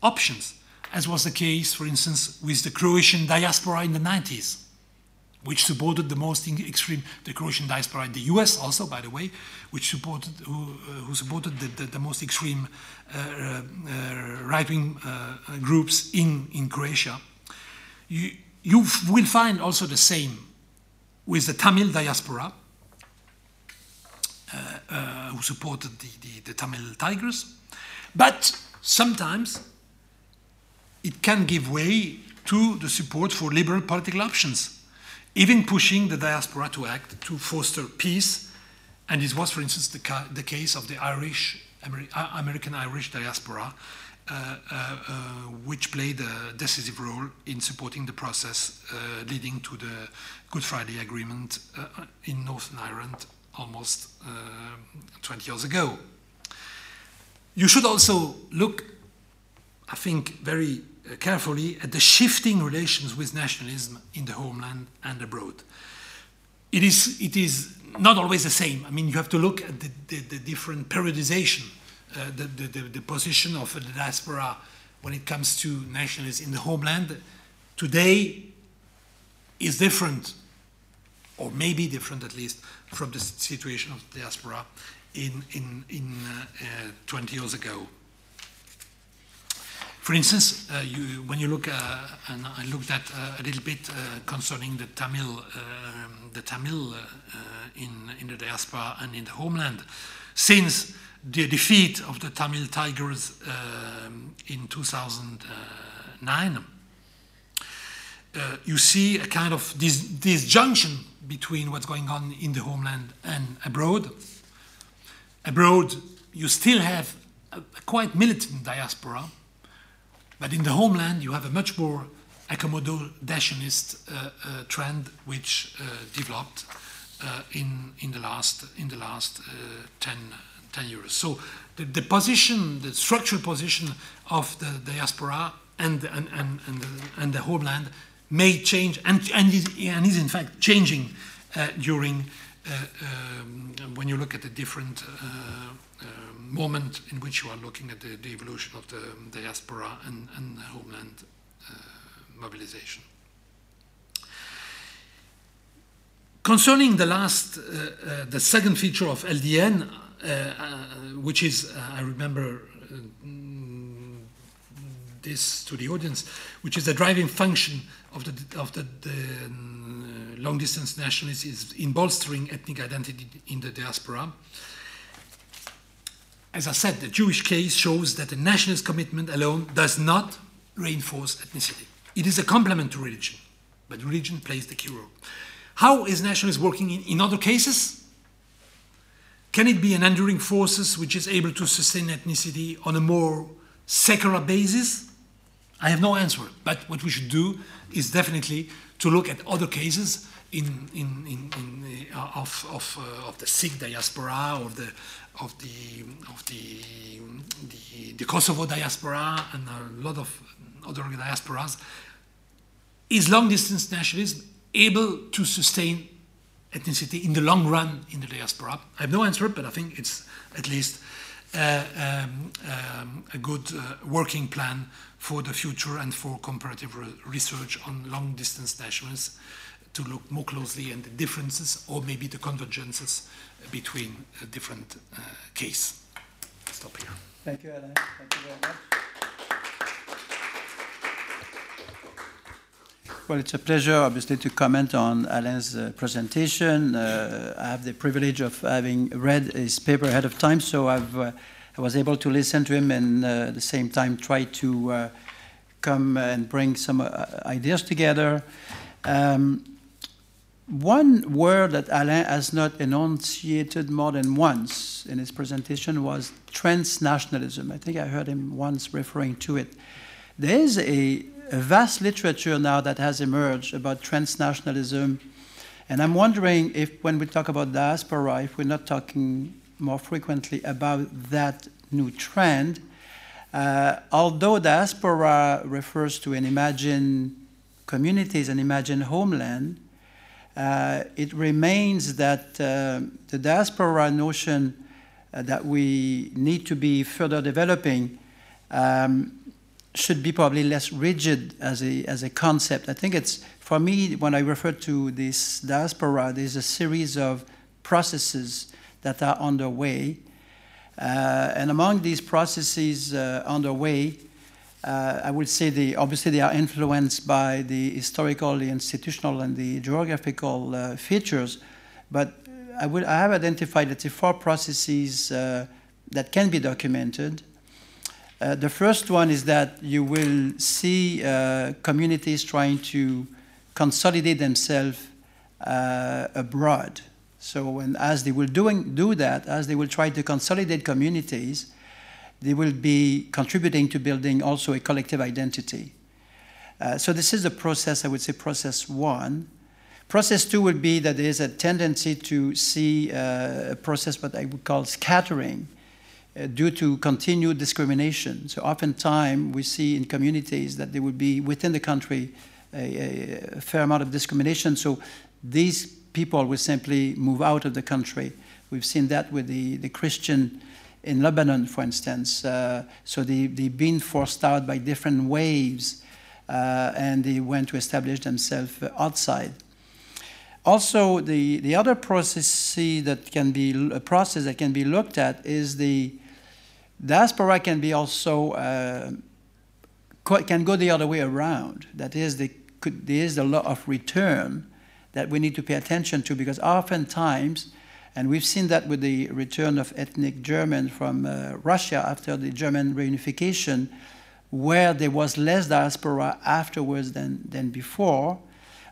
options, as was the case, for instance, with the Croatian diaspora in the 90s which supported the most extreme, the Croatian diaspora in the US also, by the way, which supported, who, uh, who supported the, the, the, most extreme uh, uh, right-wing uh, groups in, in Croatia. You, you will find also the same with the Tamil diaspora, uh, uh, who supported the, the, the Tamil Tigers. But sometimes it can give way to the support for liberal political options even pushing the diaspora to act to foster peace. And this was, for instance, the, ca the case of the Irish, uh, American Irish diaspora, uh, uh, uh, which played a decisive role in supporting the process uh, leading to the Good Friday Agreement uh, in Northern Ireland almost 20 years ago. You should also look, I think, very carefully at the shifting relations with nationalism in the homeland and abroad. It is, it is not always the same. I mean, you have to look at the, the, the different periodization, uh, the, the, the, position of the diaspora when it comes to nationalism in the homeland. Today is different, or maybe different at least, from the situation of the diaspora in, in, in uh, uh, 20 years ago. For instance, uh, you, when you look, uh, and I looked at uh, a little bit uh, concerning the Tamil, um, the Tamil uh, in, in the diaspora and in the homeland, since the defeat of the Tamil Tigers um, in 2009, you see a kind of this disjunction between what's going on in the homeland and abroad. Abroad, you still have a, a quite militant diaspora but in the homeland, you have a much more accommodationist uh, uh, trend which uh, developed uh, in, in the last, in the last uh, 10, 10 years. So the, the position, the structural position of the diaspora and, and, and, and, the, and the homeland may change and, and, is, and is in fact changing uh, during um, when you look at the different moment in which you are looking at the, the evolution of the diaspora and, and homeland uh, mobilization. Concerning the last, uh, uh, the second feature of LDN, uh, uh, which is, uh, I remember this to the audience, which is the driving function of the, of the, the long distance nationalists is in bolstering ethnic identity in the diaspora. As I said, the Jewish case shows that the nationalist commitment alone does not reinforce ethnicity. it is a complement to religion, but religion plays the key role. How is nationalism working in, in other cases? Can it be an enduring force which is able to sustain ethnicity on a more secular basis? I have no answer, but what we should do is definitely to look at other cases in, in, in, in uh, of, of, uh, of the Sikh diaspora, of the, of the, of the, the, the, Kosovo diaspora, and a lot of other diasporas. Is long distance nationalism able to sustain ethnicity in the long run in the diaspora? I have no answer, but I think it's at least uh, um, um, a good uh, working plan for the future and for comparative re research on long distance nationalism to look more closely at the differences or maybe the convergences between different uh, cases. Stop here. Thank you, Alain. Thank you very much. Well, it's a pleasure, obviously, to comment on Alain's uh, presentation. Uh, I have the privilege of having read his paper ahead of time, so I've, uh, I was able to listen to him and uh, at the same time try to uh, come and bring some uh, ideas together. Um, one word that Alain has not enunciated more than once in his presentation was transnationalism. I think I heard him once referring to it. There is a, a vast literature now that has emerged about transnationalism, and I'm wondering if, when we talk about diaspora, if we're not talking more frequently about that new trend. Uh, although diaspora refers to an imagined communities, an imagined homeland, uh, it remains that uh, the diaspora notion uh, that we need to be further developing um, should be probably less rigid as a, as a concept. I think it's, for me, when I refer to this diaspora, there's a series of processes that are underway. Uh, and among these processes uh, underway, uh, I would say the, obviously they are influenced by the historical, the institutional, and the geographical uh, features, but I, would, I have identified the four processes uh, that can be documented. Uh, the first one is that you will see communities trying to consolidate themselves abroad. So when, as they will doing, do that, as they will try to consolidate communities, they will be contributing to building also a collective identity. Uh, so this is the process, I would say, process one. Process two would be that there is a tendency to see uh, a process what I would call scattering uh, due to continued discrimination. So oftentimes we see in communities that there would be within the country a, a fair amount of discrimination. So these people will simply move out of the country. We've seen that with the, the Christian in Lebanon, for instance. Uh, so they, they've been forced out by different waves uh, and they went to establish themselves outside. Also, the, the other process that can be a process that can be looked at is the diaspora can be also uh, can go the other way around. That is, the, could, there is the law of return that we need to pay attention to because oftentimes and we've seen that with the return of ethnic Germans from uh, Russia after the German reunification, where there was less diaspora afterwards than, than before.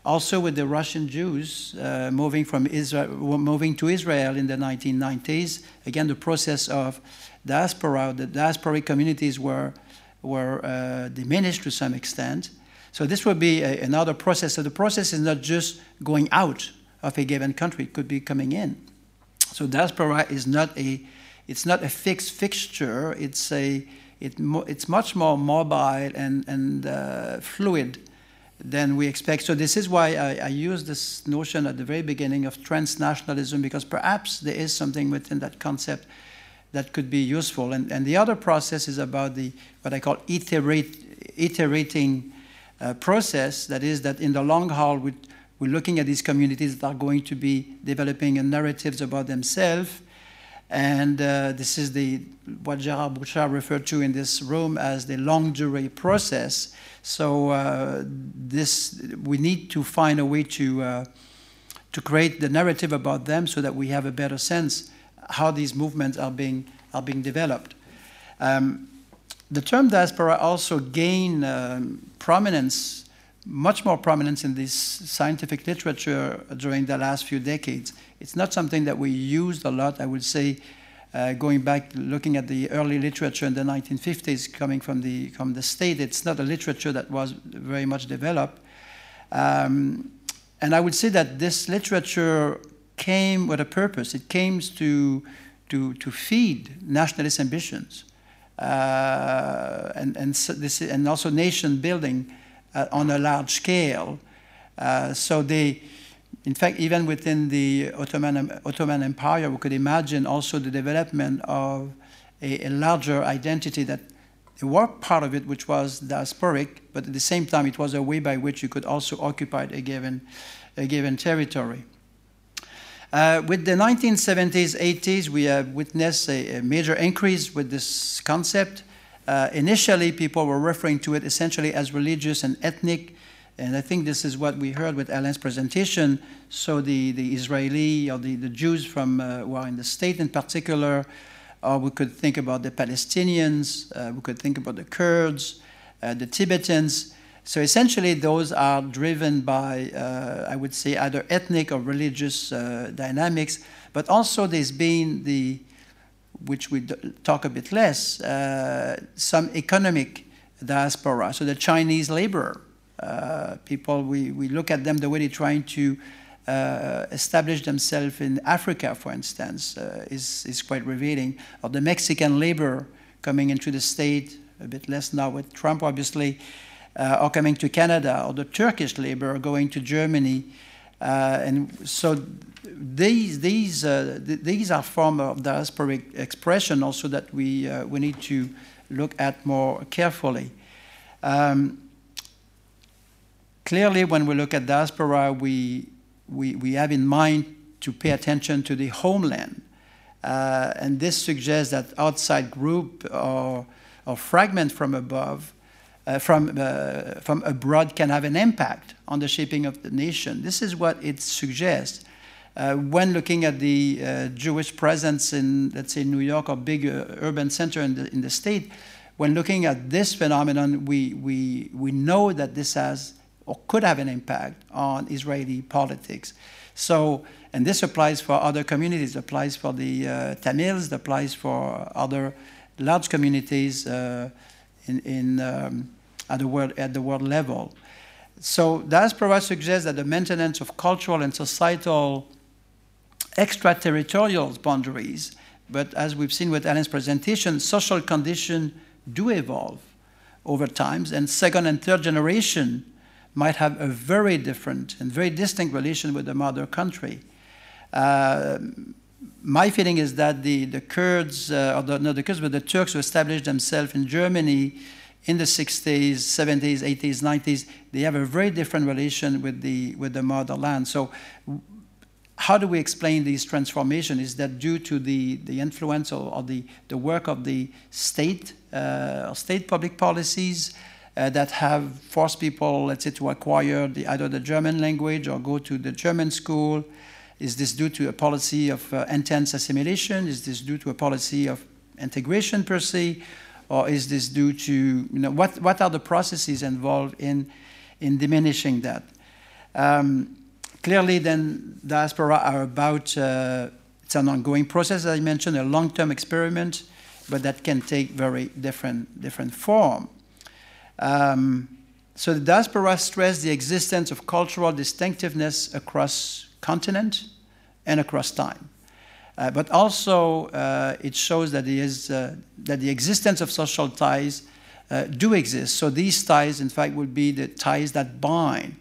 Also with the Russian Jews uh, moving, from Israel, moving to Israel in the 1990s, again, the process of diaspora, the diasporic communities were, were uh, diminished to some extent. So this would be a, another process. So the process is not just going out of a given country, it could be coming in. So diaspora is not a, it's not a fixed fixture. It's a, it, it's much more mobile and, and uh, fluid than we expect. So this is why I, I use this notion at the very beginning of transnationalism because perhaps there is something within that concept that could be useful. And, and the other process is about the what I call iterate, iterating uh, process. That is that in the long haul, we, we're looking at these communities that are going to be developing narratives about themselves. And uh, this is the what Gerard Bouchard referred to in this room as the long durée process. So uh, this we need to find a way to uh, to create the narrative about them so that we have a better sense how these movements are being are being developed. Um, the term diaspora also gained um, prominence much more prominence in this scientific literature during the last few decades. It's not something that we used a lot, I would say, uh, going back, looking at the early literature in the 1950s coming from the, from the state, it's not a literature that was very much developed. Um, and I would say that this literature came with a purpose. It came to, to, to feed nationalist ambitions uh, and, and, so this, and also nation building uh, on a large scale. Uh, so they, in fact, even within the Ottoman, Ottoman Empire, we could imagine also the development of a, a larger identity that there were part of it which was diasporic, but at the same time, it was a way by which you could also occupy a given, a given territory. Uh, with the 1970s, 80s, we have witnessed a, a major increase with this concept. Uh, initially, people were referring to it essentially as religious and ethnic, and I think this is what we heard with Alain's presentation. So the, the Israeli or the, the Jews from uh, who are in the state in particular, or we could think about the Palestinians, uh, we could think about the Kurds, uh, the Tibetans. So essentially, those are driven by, uh, I would say, either ethnic or religious uh, dynamics, but also there's been the, which we talk a bit less, uh, some economic diaspora. So the Chinese laborer, uh, people, we, we look at them the way they're trying to uh, establish themselves in Africa, for instance, uh, is, is quite revealing. Or the Mexican labor coming into the state, a bit less now with Trump, obviously uh, or coming to Canada, or the Turkish labor going to Germany. Uh, and so these, these, uh, th these are forms of diasporic expression also that we, uh, we need to look at more carefully. Um, clearly, when we look at diaspora, we, we, we have in mind to pay attention to the homeland. Uh, and this suggests that outside group or, or fragment from above uh, from, uh, from abroad can have an impact on the shaping of the nation. This is what it suggests. Uh, when looking at the uh, Jewish presence in, let's say, New York or big uh, urban center in the, in the state, when looking at this phenomenon, we, we, we know that this has or could have an impact on Israeli politics. So, and this applies for other communities, it applies for the uh, Tamils, applies for other large communities in, in um, at the world, at the world level. So diaspora suggests that the maintenance of cultural and societal extraterritorial boundaries, but as we've seen with Alain's presentation, social conditions do evolve over times, and second and third generation might have a very different and very distinct relation with the mother country. Uh, my feeling is that the, the Kurds, uh, or the, no, the Kurds, but the Turks who established themselves in Germany in the 60s, 70s, 80s, 90s, they have a very different relation with the, with the motherland. So how do we explain these transformations? Is that due to the, the influence or, or the, the work of the state, uh, state public policies uh, that have forced people, let's say, to acquire the, either the German language or go to the German school? Is this due to a policy of uh, intense assimilation? Is this due to a policy of integration per se? Or is this due to, you know, what, what are the processes involved in, in diminishing that? Um, clearly, then, diaspora are about, uh, it's an ongoing process, as I mentioned, a long-term experiment, but that can take very different, different form. Um, so the diaspora stress the existence of cultural distinctiveness across continent and across time. Uh, but also, uh, it shows that, is, uh, that the existence of social ties uh, do exist. So these ties, in fact, would be the ties that bind.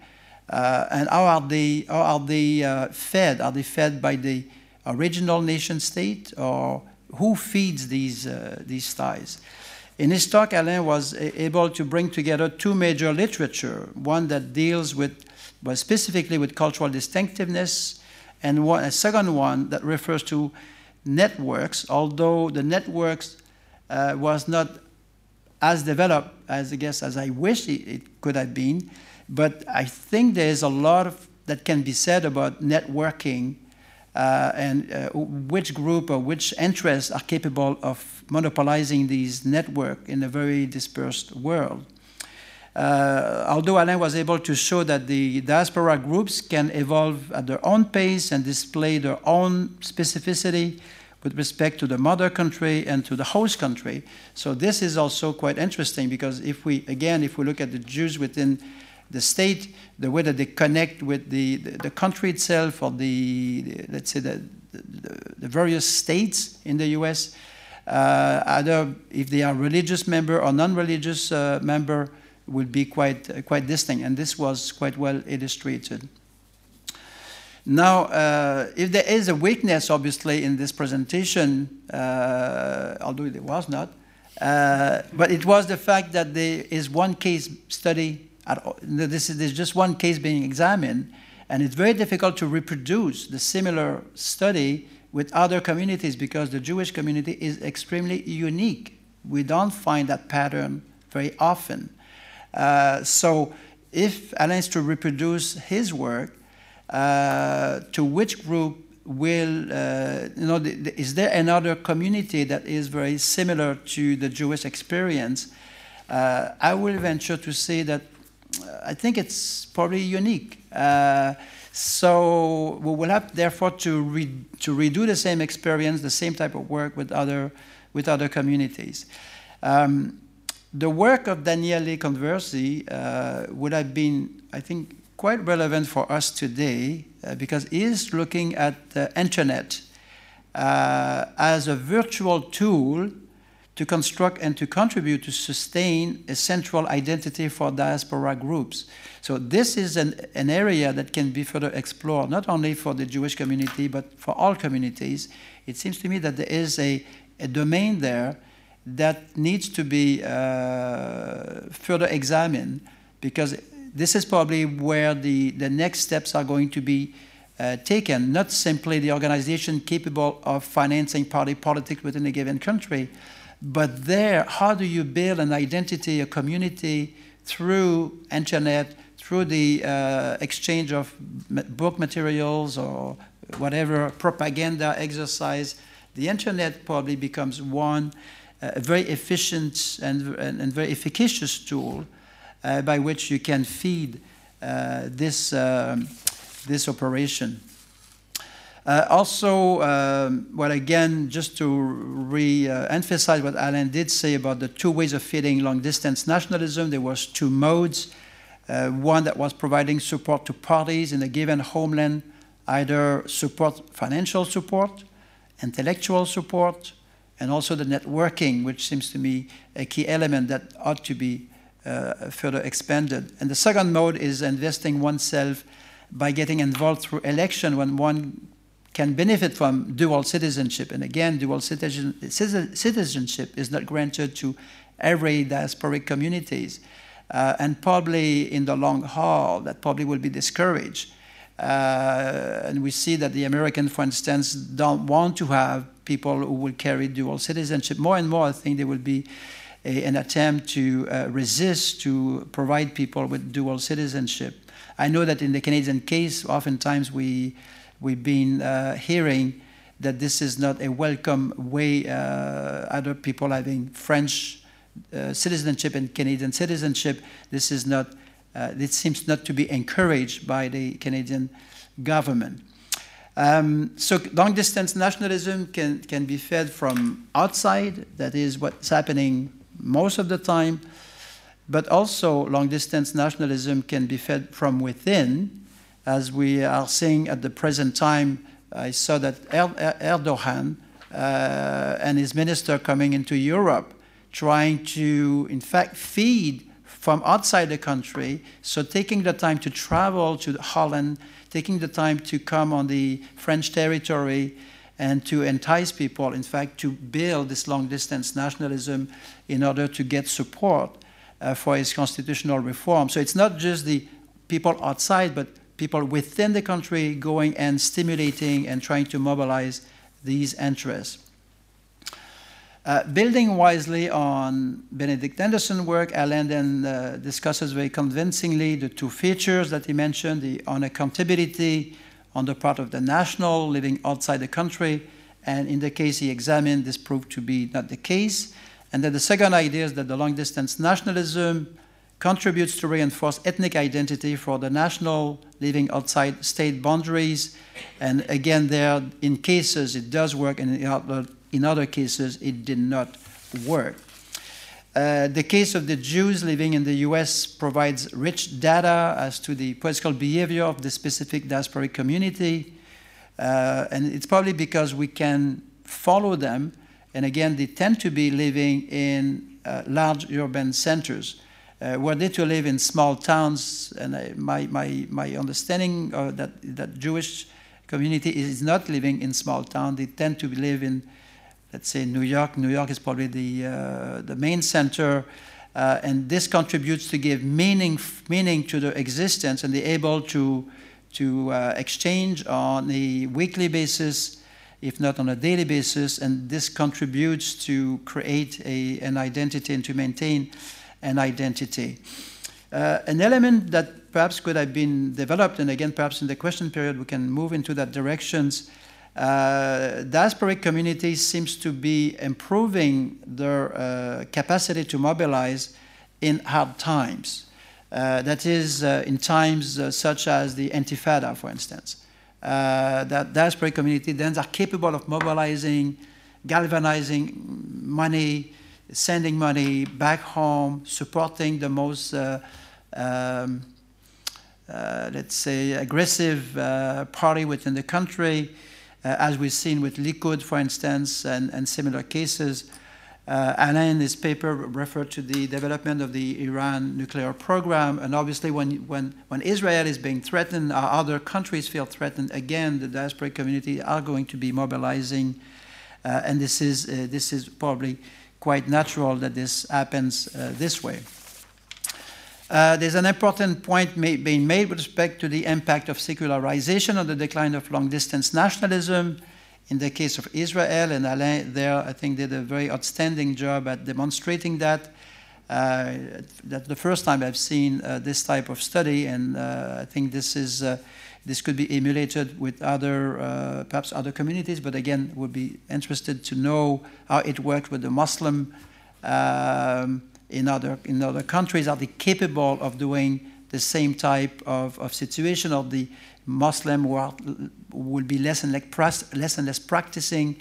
Uh, and how are they, how are they fed? Are they fed by the original nation state, or who feeds these, these ties? In his talk, Alain was able to bring together two major literature, one that deals with, well, specifically with cultural distinctiveness, and one, a second one that refers to networks, although the networks uh, was not as developed as I guess as I wish it, it, could have been. But I think there is a lot of, that can be said about networking uh, and uh, which group or which interests are capable of monopolizing these networks in a very dispersed world. Uh, although Alain was able to show that the diaspora groups can evolve at their own pace and display their own specificity with respect to the mother country and to the host country. So this is also quite interesting because if we, again, if we look at the Jews within the state, the way that they connect with the, the, the country itself or the, the let's say, the, the, various states in the U.S., uh, either if they are religious member or non-religious uh, member, will be quite, uh, quite distinct. And this was quite well illustrated. Now, uh, if there is a weakness, obviously, in this presentation, uh, although there was not, uh, but it was the fact that there is one case study, this is, there's just one case being examined, and it's very difficult to reproduce the similar study with other communities because the Jewish community is extremely unique. We don't find that pattern very often. Uh, so if Alain is to reproduce his work, uh, to which group will, uh, you know, is there another community that is very similar to the Jewish experience? Uh, I will venture to say that uh, I think it's probably unique. so we will have, therefore, to, re to redo the same experience, the same type of work with other, with other communities. Um, the work of Daniele Conversi uh, would have been, I think, quite relevant for us today uh, because he is looking at the internet uh, as a virtual tool to construct and to contribute to sustain a central identity for diaspora groups. So this is an, an area that can be further explored, not only for the Jewish community, but for all communities. It seems to me that there is a, a domain there that needs to be uh, further examined because this is probably where the, the next steps are going to be uh, taken, not simply the organization capable of financing party politics within a given country, but there, how do you build an identity, a community through internet, through the uh, exchange of book materials or whatever propaganda exercise. The internet probably becomes one a very efficient and, and, and very efficacious tool uh, by which you can feed uh, this, um, this operation. Uh, also, um, well, again, just to re-emphasize what Alain did say about the two ways of feeding long-distance nationalism, there was two modes. Uh, one that was providing support to parties in a given homeland, either support, financial support, intellectual support, and also the networking, which seems to me a key element that ought to be uh, further expanded. And the second mode is investing oneself by getting involved through election when one can benefit from dual citizenship. And again, dual citizen, citizenship is not granted to every diasporic communities. Uh, and probably in the long haul, that probably will be discouraged. Uh, and we see that the American, for instance, don't want to have people who will carry dual citizenship. More and more, I think there will be a, an attempt to uh, resist to provide people with dual citizenship. I know that in the Canadian case, oftentimes we, we've been uh, hearing that this is not a welcome way, uh, other people having French uh, citizenship and Canadian citizenship. This is not uh, it seems not to be encouraged by the Canadian government. Um, so long distance nationalism can, can be fed from outside, that is what's happening most of the time, but also long distance nationalism can be fed from within, as we are seeing at the present time. I saw that Erdogan uh, and his minister coming into Europe trying to, in fact, feed from outside the country. So taking the time to travel to Holland, taking the time to come on the French territory and to entice people, in fact, to build this long distance nationalism in order to get support uh, for his constitutional reform. So it's not just the people outside, but people within the country going and stimulating and trying to mobilize these interests. Uh, building wisely on Benedict Anderson's work, Alain then uh, discusses very convincingly the two features that he mentioned, the unaccountability on the part of the national living outside the country, and in the case he examined, this proved to be not the case. And then the second idea is that the long-distance nationalism contributes to reinforce ethnic identity for the national living outside state boundaries. And again, there, in cases, it does work, in other, in other cases, it did not work. Uh, the case of the Jews living in the US provides rich data as to the political behavior of the specific diasporic community. Uh, and it's probably because we can follow them. And again, they tend to be living in uh, large urban centers. Uh, were they to live in small towns, and I, my, my, my understanding that, that Jewish community is not living in small towns, they tend to live in let's say New York. New York is probably the, uh, the main center, uh, and this contributes to give meaning, meaning to their existence, and they're able to, to uh, exchange on a weekly basis, if not on a daily basis, and this contributes to create a, an identity and to maintain an identity. Uh, an element that perhaps could have been developed, and again, perhaps in the question period, we can move into that directions, uh, diasporic communities seems to be improving their uh, capacity to mobilize in hard times. Uh, that is, uh, in times uh, such as the Intifada, for instance. Uh, that diasporic community then are capable of mobilizing, galvanizing money, sending money back home, supporting the most, um, let's say, aggressive party within the country, uh, as we've seen with Likud, for instance, and, and similar cases. Uh, Alain, in his paper, referred to the development of the Iran nuclear program. And obviously, when, when, when Israel is being threatened, or other countries feel threatened, again, the diasporic community are going to be mobilizing. Uh, and this is, uh, this is probably quite natural that this happens uh, this way. Uh, there's an important point being made with respect to the impact of secularization on the decline of long distance nationalism. In the case of Israel, and Alain there, I think, did a very outstanding job at demonstrating that. Uh, that's the first time I've seen uh, this type of study, and uh, I think this is uh, this could be emulated with other uh, perhaps other communities. But again, would be interested to know how it worked with the Muslim. Um, in other, in other countries? Are they capable of doing the same type of, of situation of the Muslim are, will be less and less, less and less practicing?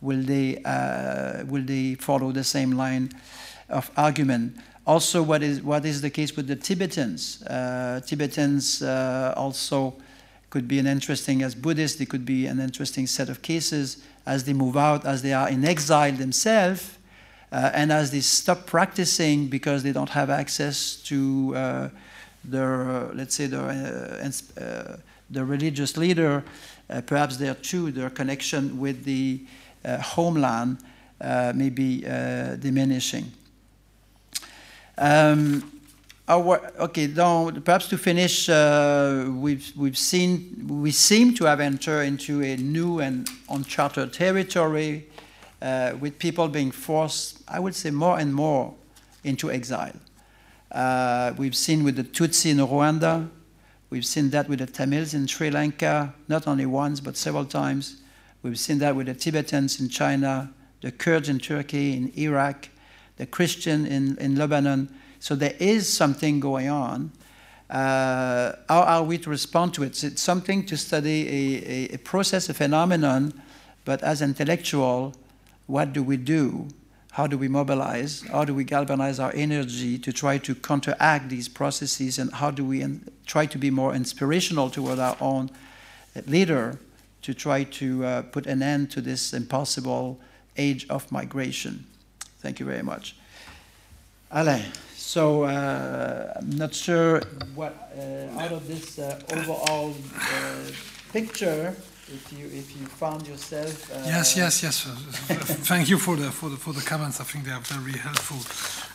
Will they, uh, will they follow the same line of argument? Also, what is, what is the case with the Tibetans? Uh, Tibetans uh, also could be an interesting, as Buddhists, they could be an interesting set of cases as they move out, as they are in exile themselves uh, and as they stop practicing because they don't have access to uh, their, uh, let's say, their, uh, the religious leader, perhaps their too, their connection with the homeland may be diminishing. Um, okay, now perhaps to finish, uh, we've, we've seen, we seem to have entered into a new and uncharted territory uh, with people being forced, I would say, more and more into exile. Uh, we've seen with the Tutsi in Rwanda, we've seen that with the Tamils in Sri Lanka, not only once, but several times. We've seen that with the Tibetans in China, the Kurds in Turkey, in Iraq, the Christian in, in Lebanon. So there is something going on. Uh, how are we to respond to it? It's something to study a, a, a process, a phenomenon, but as intellectual, what do we do? How do we mobilize? How do we galvanize our energy to try to counteract these processes? And how do we try to be more inspirational toward our own leader to try to uh, put an end to this impossible age of migration? Thank you very much. Alain, so uh, I'm not sure what uh, out of this uh, overall uh, picture if you if you found yourself. Uh, yes, yes, yes. Thank you for the for the for the comments. I think they are very helpful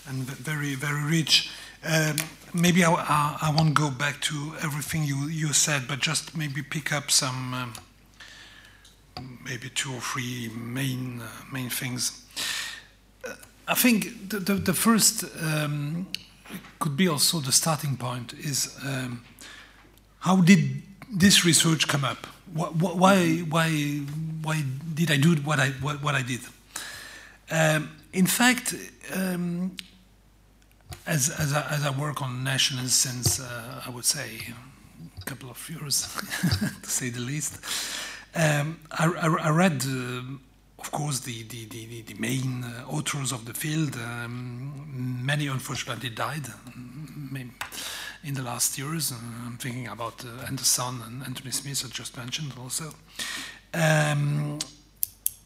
and very very rich. Um, maybe I, I, I, won't go back to everything you you said, but just maybe pick up some um, maybe two or three main uh, main things. Uh, I think the the, the first um, could be also the starting point is um, how did this research come up? Why, why, why did I do what I, what, what I did? Um, in fact, um, as, as, I, as I work on nationalism since, uh, I would say, a couple of years, to say the least, um, I, I, I, read, uh, of course, the, the, the, the main uh, authors of the field. Um, many, unfortunately, died in the last years. I'm thinking about uh, Anderson and Anthony Smith, I just mentioned also. Um,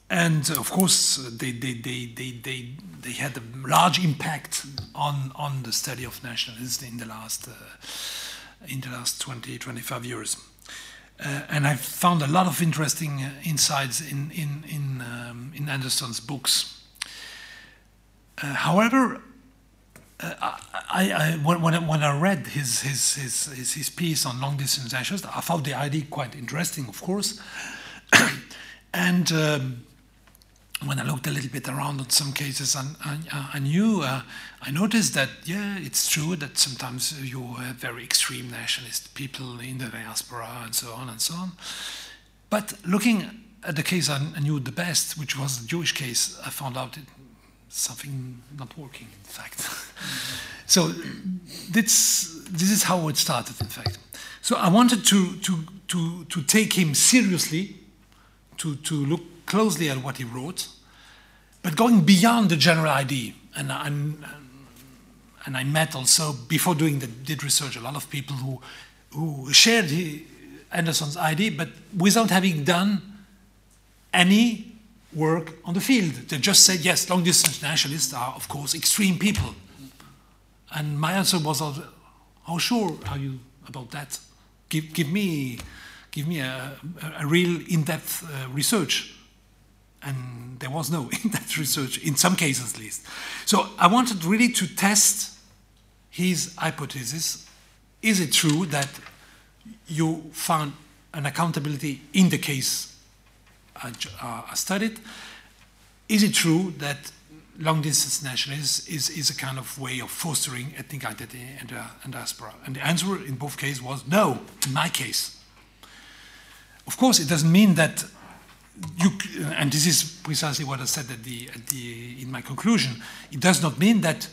and of course, they, they, they, they, they, they had a large impact on, on the study of nationalism in the last, uh, in the last 20, 25 years. Uh, and I found a lot of interesting uh, insights in, in, in, um, in Anderson's books. Uh, however, I, I, when, when, I, read his, his, his, his, his piece on long distance nationalists, I found the idea quite interesting, of course. and um, when I looked a little bit around on some cases, I, I, knew, uh, I noticed that, yeah, it's true that sometimes you have very extreme nationalist people in the diaspora and so on and so on. But looking at the case I knew the best, which was the Jewish case, I found out it, something not working, in fact. So this, this is how it started, in fact. So I wanted to, to, to, to take him seriously, to, to look closely at what he wrote, but going beyond the general idea. And, and, and I met also, before doing the did research, a lot of people who, who shared Anderson's idea, but without having done any work on the field. They just said, yes, long distance nationalists are, of course, extreme people. And my answer was, how sure are you about that? Give, give me, give me a, a real in depth uh, research and there was no in depth research, in some cases at least. So I wanted really to test his hypothesis. Is it true that you found an accountability in the case studied? Is it true that long distance nationalism is, is a kind of way of fostering ethnic identity and, uh, and diaspora? And the answer in both cases was no, in my case. Of course, it doesn't mean that you, and this is precisely what I said at the, at the, in my conclusion, it does not mean that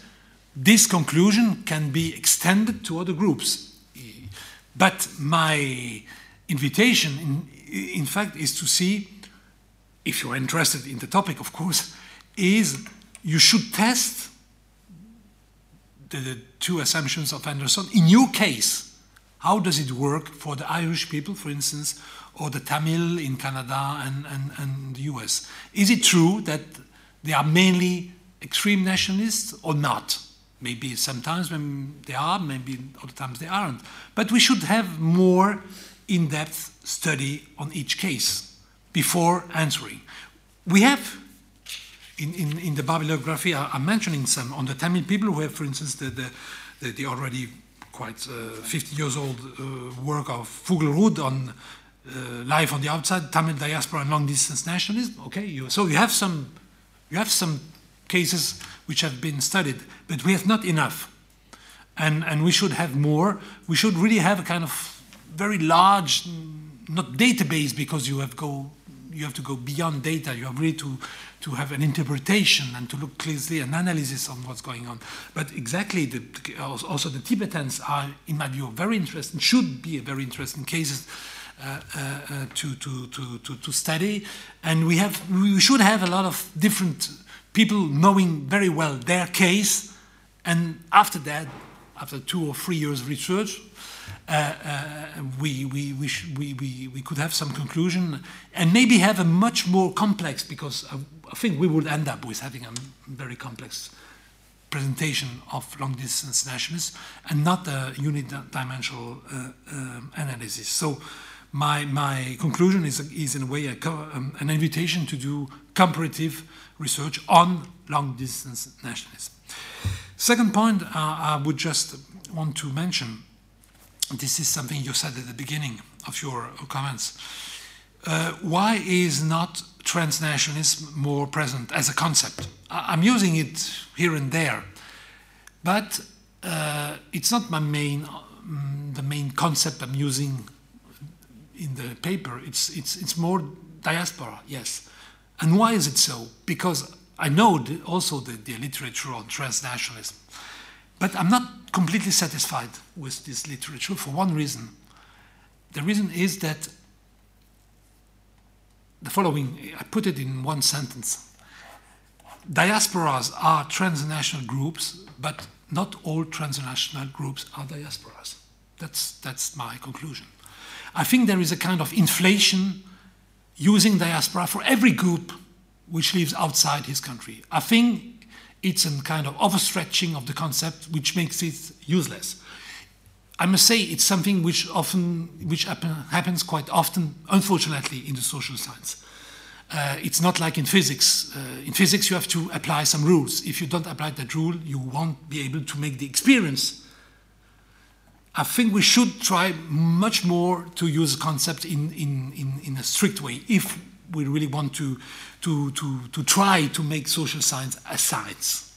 this conclusion can be extended to other groups. But my invitation, in, in fact, is to see, if you're interested in the topic, of course, is you should test the, the two assumptions of Anderson. In your case, how does it work for the Irish people, for instance, or the Tamil in Canada and, and, and the US. Is it true that they are mainly extreme nationalists or not? Maybe sometimes when they are, maybe other times they aren't. But we should have more in depth study on each case before answering. We have, in, in, in the bibliography, I'm mentioning some on the Tamil people who have, for instance, the, the, the, the already quite uh, 50 years old uh, work of Fuglerud on uh, life on the outside, Tamil diaspora and long distance nationalism. Okay, you, so you have some, you have some cases which have been studied, but we have not enough, and and we should have more. We should really have a kind of very large, not database because you have go, you have to go beyond data. You have really to to have an interpretation and to look closely an analysis on what's going on. But exactly, the, also the Tibetans are, in my view, very interesting. Should be a very interesting cases uh, uh, to, to, to, to, study. And we, have, we should have a lot of different people knowing very well their case. And after that, after two or three years of research, uh, uh, we, we, we, we, we, we could have some conclusion and maybe have a much more complex, because I, I think we would end up with having a very complex presentation of long distance nationalists and not a unidimensional uh, uh, analysis. So my, my conclusion is, is in a way a, um, an invitation to do comparative research on long distance nationalism. Second point uh, I would just want to mention this is something you said at the beginning of your comments. Uh, why is not transnationalism more present as a concept? I'm using it here and there, but uh, it's not my main, um, the main concept I'm using in the paper, it's, it's, it's more diaspora, yes. And why is it so? Because I know the, also the, the literature on transnationalism. But I'm not completely satisfied with this literature for one reason. The reason is that the following, I put it in one sentence. Diasporas are transnational groups, but not all transnational groups are diasporas. That's, that's my conclusion. I think there is a kind of inflation using diaspora for every group which lives outside his country. I think it's a kind of overstretching of the concept which makes it useless. I must say it's something which often which happen, happens quite often, unfortunately, in the social science. Uh, it's not like in physics. Uh, in physics, you have to apply some rules. If you don't apply that rule, you won't be able to make the experience. I think we should try much more to use concept in, in, in, in a strict way if we really want to, to, to, to try to make social science a science.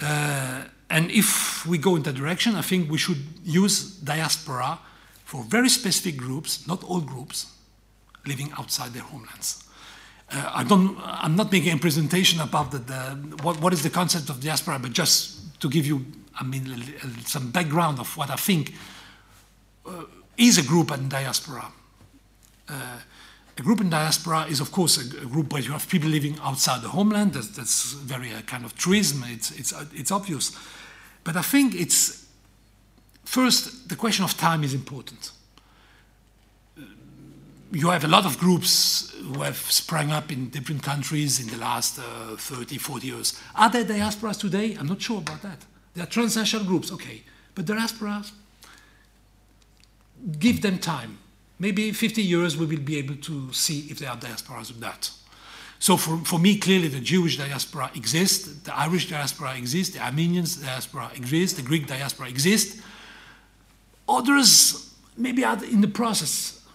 Uh, and if we go in that direction, I think we should use diaspora for very specific groups, not all groups, living outside their homelands. Uh, I don't, I'm not making a presentation about the, the, what, what is the concept of diaspora, but just to give you, I mean, some background of what I think uh, is a group in diaspora. Uh, a group in diaspora is, of course, a, group where you have people living outside the homeland. That's, that's very a uh, kind of truism. It's, it's, uh, it's obvious. But I think it's, first, the question of time is important you have a lot of groups who have sprung up in different countries in the last uh, 30, 40 years. Are there diasporas today? I'm not sure about that. There are transnational groups, okay. But diasporas, give them time. Maybe 50 years we will be able to see if there are diasporas or not. So for, for me, clearly the Jewish diaspora exists, the Irish diaspora exists, the Armenian diaspora exists, the Greek diaspora exists. Others maybe are in the process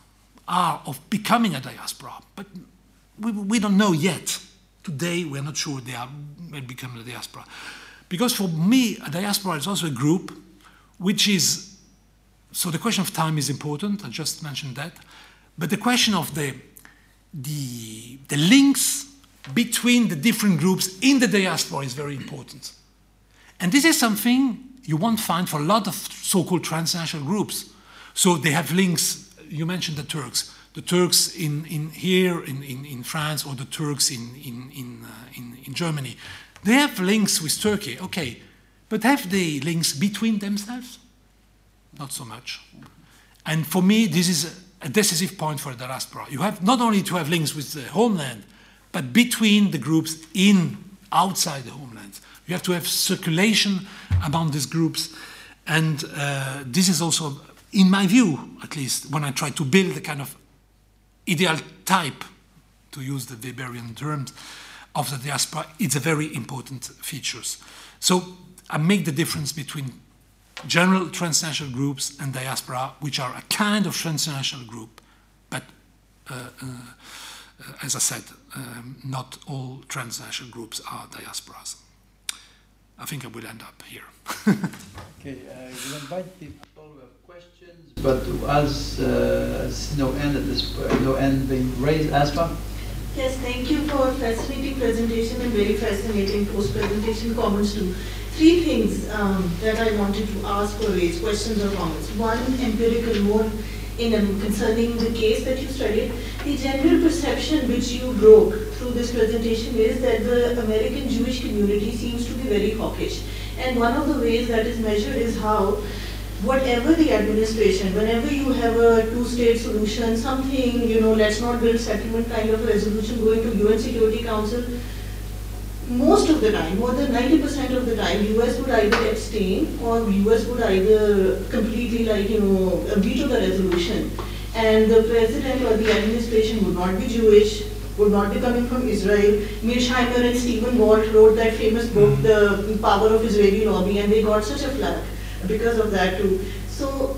are of becoming a diaspora, but we, we don't know yet. Today, we're not sure they are becoming a diaspora. Because for me, a diaspora is also a group which is, so the question of time is important, I just mentioned that, but the question of the, the, the links between the different groups in the diaspora is very important. And this is something you won't find for a lot of so called transnational groups. So they have links you mentioned the Turks. The Turks in, in here in, in, in France or the Turks in, in, in, uh, in, in Germany, they have links with Turkey, okay, but have they links between themselves? Not so much. And for me, this is a decisive point for the diaspora. You have not only to have links with the homeland, but between the groups in outside the homeland. You have to have circulation among these groups, and uh, this is also in my view, at least, when I try to build a kind of ideal type, to use the Weberian terms, of the diaspora, it's a very important features. So I make the difference between general transnational groups and diaspora, which are a kind of transnational group, but uh, uh, as I said, um, not all transnational groups are diasporas. I think I will end up here. okay, I will invite people who have questions, but as, uh, no end at this no end being raised, Aspa? Yes, thank you for fascinating presentation and very fascinating post-presentation comments too. Three things um, that I wanted to ask or raise, questions or comments. One, empirical, more in um, concerning the case that you studied. The general perception which you broke through this presentation is that the American Jewish community seems to be very hawkish. And one of the ways that is measured is how whatever the administration, whenever you have a two-state solution, something, you know, let's not build settlement kind of resolution going to UN Security Council, most of the time, more than 90% of the time, US would either abstain or US would either completely like, you know, veto the resolution. And the president or the administration would not be Jewish, would not be coming from Israel. Mearsheimer and Stephen Walt wrote that famous book, mm-hmm. The Power of Israeli Lobby, and they got such a flack because of that too. So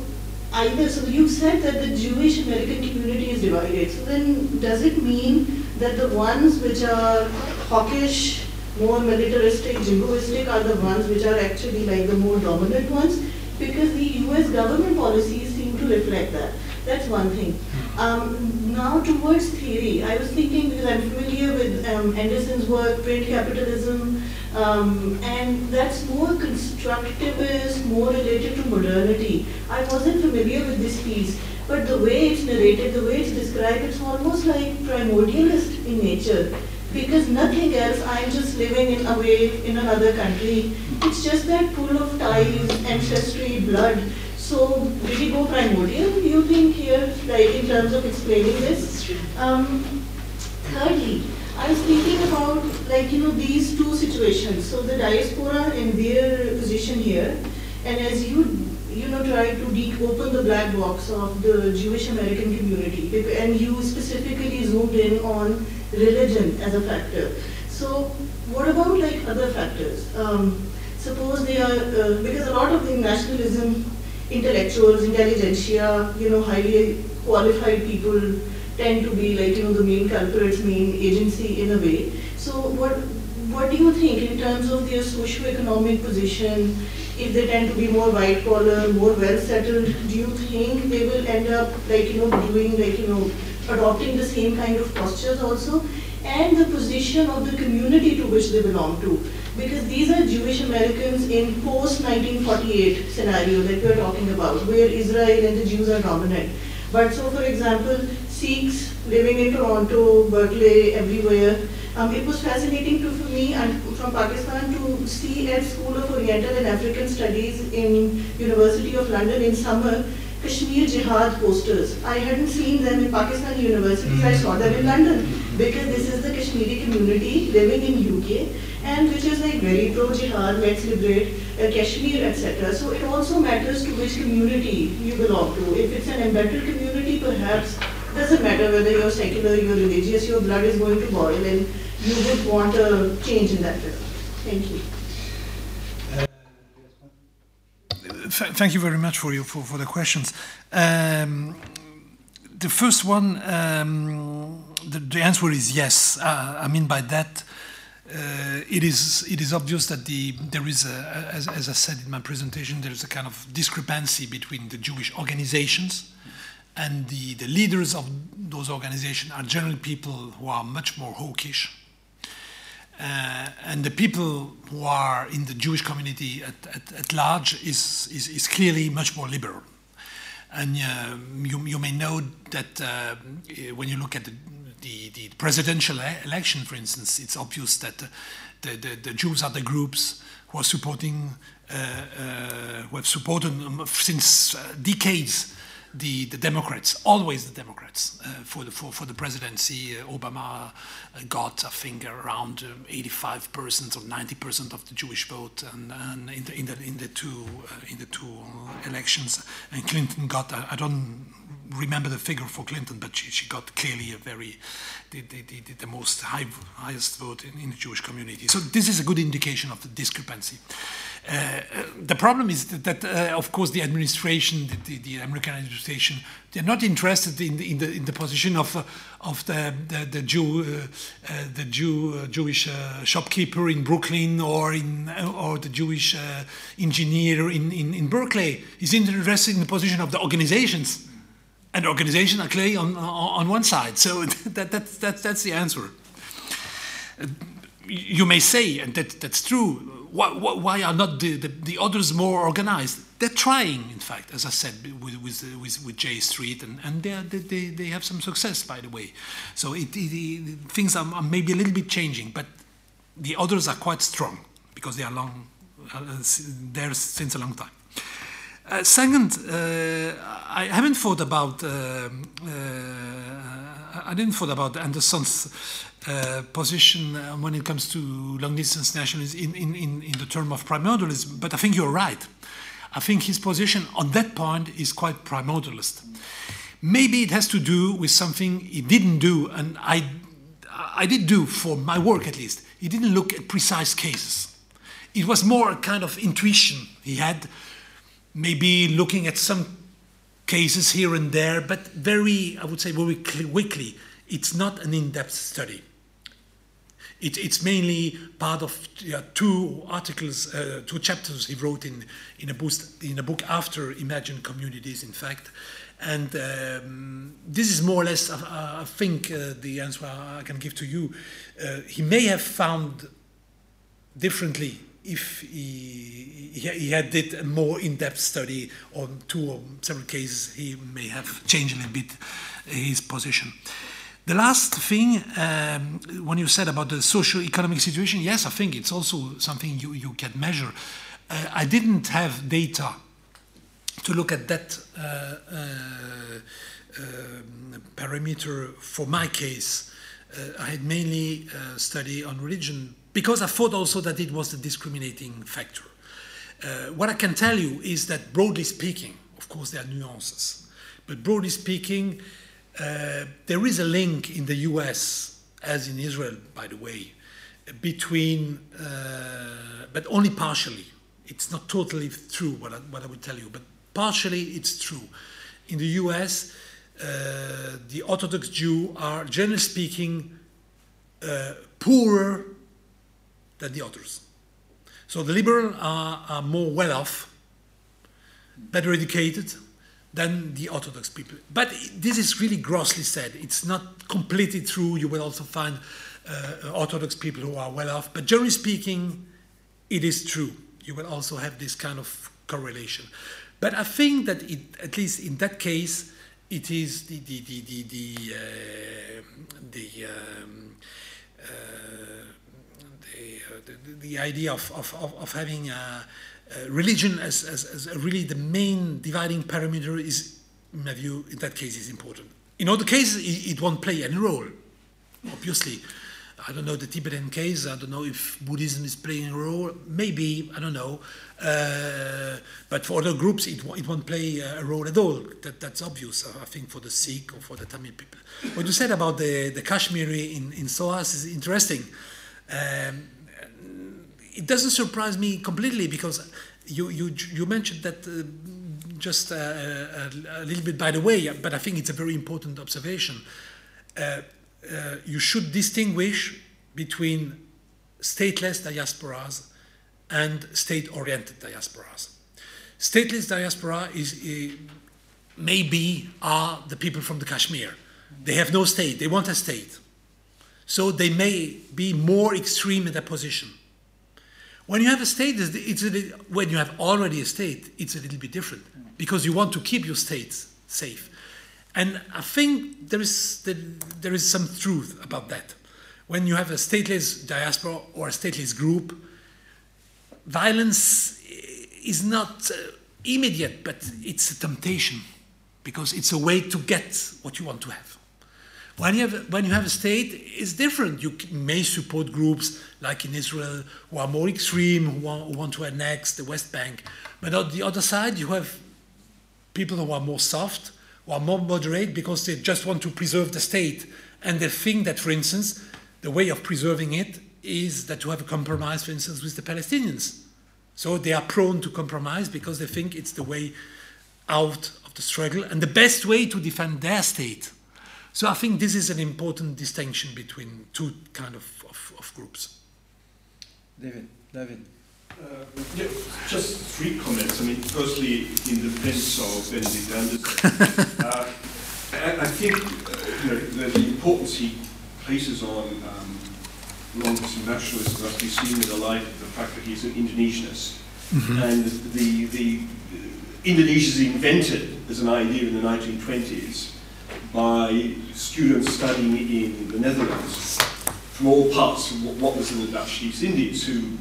either, so you said that the Jewish American community is divided. So then does it mean that the ones which are hawkish, more militaristic, jingoistic are the ones which are actually like the more dominant ones? Because the US government policies seem to reflect that. That's one thing. Um, now towards theory, I was thinking because I'm familiar with um, Anderson's work, print capitalism, Um, and that's more constructivist, more related to modernity. I wasn't familiar with this piece, but the way it's narrated, the way it's described, it's almost like primordialist in nature. Because nothing else, I'm just living in away in another country. It's just that pool of ties, ancestry, blood. So did he go primordial, do you think here, like in terms of explaining this? Um, thirdly, I was thinking about like you know these two situations. So the diaspora and their position here, and as you you know try to open the black box of the Jewish American community, and you specifically zoomed in on religion as a factor. So what about like other factors? Um, suppose they are uh, because a lot of the nationalism intellectuals, intelligentsia, you know, highly qualified people tend to be like, you know, the main culprits, main agency in a way. So what, what do you think in terms of their socio-economic position, if they tend to be more white collar, more well settled, do you think they will end up like, you know, doing like, you know, adopting the same kind of postures also? And the position of the community to which they belong to. Because these are Jewish Americans in post-1948 scenario that we're talking about, where Israel and the Jews are dominant. But so, for example, Sikhs living in Toronto, Berkeley, everywhere. Um, it was fascinating to, for me and from Pakistan to see at School of Oriental and African Studies in University of London in summer Kashmir Jihad posters. I hadn't seen them in Pakistan universities, I saw them in London because this is the Kashmiri community living in UK and which is like very pro-jihad, let's liberate uh, Kashmir, etc. So it also matters to which community you belong to. If it's an embedded community, perhaps doesn't matter whether you're secular, you're religious, your blood is going to boil and you would want a change in that regard. Thank you. thank you very much for, you, for, for the questions. Um, the first one, um, the, the, answer is yes. Uh, I mean by that, uh, it is it is obvious that the there is a, as, as I said in my presentation, there is a kind of discrepancy between the Jewish organizations and the, the leaders of those organizations are generally people who are much more hawkish. Uh, and the people who are in the Jewish community at, at, at large is, is, is, clearly much more liberal. And uh, you, you may know that uh, when you look at the, the, the, presidential election, for instance, it's obvious that the, the, the Jews are the groups who are supporting, uh, uh, who have supported um, since uh, decades the, the Democrats, always the Democrats, uh, for, the, for, for the presidency. Uh, Obama uh, got, I think, around 85% or 90% of the Jewish vote and, and in, the, in, the, in, the two, in the two elections. And Clinton got, I don't remember the figure for Clinton, but she, she got clearly a very, the, the, the, the most high, highest vote in, in, the Jewish community. So this is a good indication of the discrepancy. The problem is that, that uh, of course, the administration, the, the, American administration, they're not interested in the, in the, in the position of, uh, of the, the, the Jew, uh, uh, the Jew, uh, Jewish shopkeeper in Brooklyn or, in, or the Jewish engineer in, in, in Berkeley. He's interested in the position of the organizations and organization are clearly on, on one side. So that, that, that's the answer. You may say, and that, that's true, why, why are not the, the, the, others more organized? They're trying, in fact, as I said, with, with, with, with J Street, and, and they, they, they have some success, by the way. So it, it, things are, are maybe a little bit changing, but the others are quite strong because they are long, uh, there since a long time. Uh, second, uh, I haven't thought about. Uh, uh I didn't thought about Anderson's uh, position uh, when it comes to long distance nationalism in, in, in, in, the term of primordialism, but I think you're right. I think his position on that point is quite primordialist. Maybe it has to do with something he didn't do, and I, I did do for my work at least. He didn't look at precise cases. It was more a kind of intuition he had maybe looking at some cases here and there, but very, I would say, very quickly. It's not an in depth study. It, it's mainly part of yeah, two articles, uh, two chapters he wrote in, in, a book, in a book after Imagined Communities, in fact. And um, this is more or less, uh, I think, uh, the answer I can give to you. Uh, he may have found differently if he, he, had did a more in-depth study on two or several cases, he may have changed a little bit his position. The last thing, um, when you said about the socio-economic situation, yes, I think it's also something you, you can measure. Uh, I didn't have data to look at that uh, uh, um, parameter for my case. Uh, I had mainly uh, study on religion because I thought also that it was the discriminating factor. Uh, what I can tell you is that broadly speaking, of course there are nuances, but broadly speaking, uh, there is a link in the US, as in Israel, by the way, between, uh, but only partially. It's not totally true what I, what I will tell you, but partially it's true. In the US, uh, the Orthodox Jew are, generally speaking, uh, poorer than the others. So the liberal are, are more well off, better educated, than the Orthodox people. But this is really grossly said. It's not completely true. You will also find uh, Orthodox people who are well off. But generally speaking, it is true. You will also have this kind of correlation. But I think that it, at least in that case, it is the the the the the, uh, the, um, uh, the, uh, the, idea of, of, of having a, uh, religion as, as, as really the main dividing parameter is, in my view, in that case, is important. In other cases, it, it won't play any role, obviously. I don't know the Tibetan case. I don't know if Buddhism is playing a role. Maybe I don't know. Uh, but for other groups, it, it won't play a role at all. That, that's obvious. I think for the Sikh or for the Tamil people. What you said about the the Kashmiri in in SOAS is interesting. Um, it doesn't surprise me completely because you, you, you mentioned that uh, just uh, a, a, little bit by the way, but I think it's a very important observation. Uh, uh you should distinguish between stateless diasporas and state-oriented diasporas. Stateless diaspora is uh, maybe are the people from the Kashmir. They have no state. They want a state. So they may be more extreme in their position. When you have a state, it's a, when you have already a state, it's a little bit different because you want to keep your state safe. And I think there is, there is some truth about that. When you have a stateless diaspora or a stateless group, violence is not uh, immediate, but it's a temptation because it's a way to get what you want to have. When you have, when you have a state, it's different. You may support groups like in Israel who are more extreme, who want, who want to annex the West Bank. But on the other side, you have people who are more soft, who are more moderate because they just want to preserve the state. And they think that, for instance, the way of preserving it is that you have a compromise, for instance, with the Palestinians. So they are prone to compromise because they think it's the way out of the struggle and the best way to defend their state. So I think this is an important distinction between two kind of, of, of groups. David, David. Uh, yeah, just three comments. I mean, firstly, in defense of Benedict Anderson, uh, I, I, think uh, you know, the, the, importance he places on um, long-term nationalism must be seen in the light of the fact that he's an Indonesianist. Mm -hmm. And the, the, Indonesia is invented as an idea in the 1920s by students studying in the Netherlands from all parts of what was in the Dutch East Indies, who,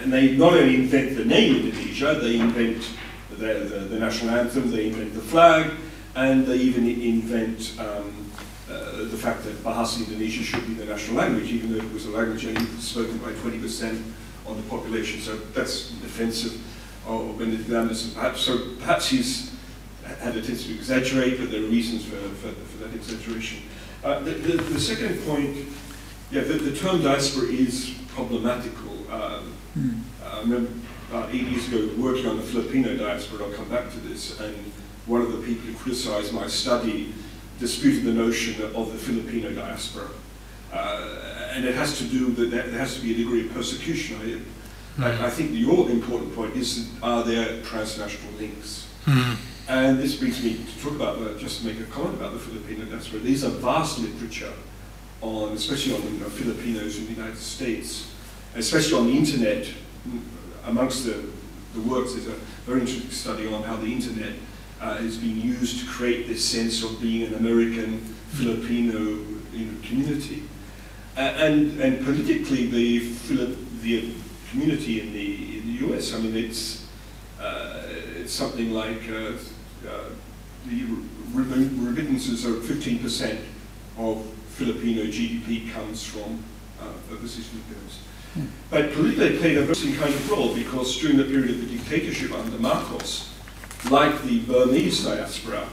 and they not only invent the name Indonesia, they invent the, the, the national anthem, they invent the flag, and they even invent um, uh, the fact that Bahasa Indonesia should be the national language, even though it was a language only spoken by 20% of the population. So that's defensive of Benedict Anderson. Perhaps, so perhaps he's had a tendency to exaggerate, but there are reasons for, for, for that exaggeration. Uh, the, the, the, second point, yeah, the, the term diaspora is problematical. Um, mm. I remember about eight years ago working on the Filipino diaspora, I'll come back to this, and one of the people who criticized my study disputed the notion of the Filipino diaspora. Uh, and it has to do that there has to be a degree of persecution. I, mm. I, I think your important point is, are there transnational links? Mm. And this brings me to talk about, uh, just to make a comment about the Filipino diaspora. There's a vast literature on, especially on you know, Filipinos in the United States. especially on the internet, amongst the, the works, there's a very interesting study on how the internet uh, is being used to create this sense of being an American Filipino you know, community. Uh, and, and politically, the, Philip, the community in the, in the US, I mean, it's, uh, it's something like uh, the remittances are 15% of Filipino GDP comes from uh, overseas Filipinos. Hmm. But they played a very kind of role because during the period of the dictatorship under Marcos, like the Burmese diaspora,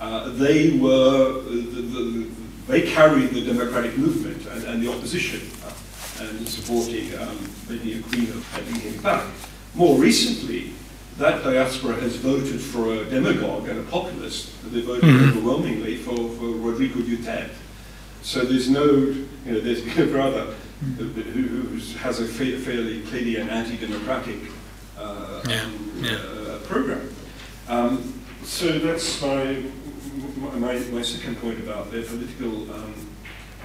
uh, they were the, the, they carried the democratic movement and, and the opposition uh, and supporting um, Benny Aquino having him back. More recently, that diaspora has voted for a demagogue and a populist. They voted mm -hmm. overwhelmingly for, for Rodrigo Duterte. So there's no, you know, there's a brother who, who has a fa fairly clearly an anti-democratic uh, yeah. Um, yeah. Uh, program. Um, so that's my, my, my second point about their political um,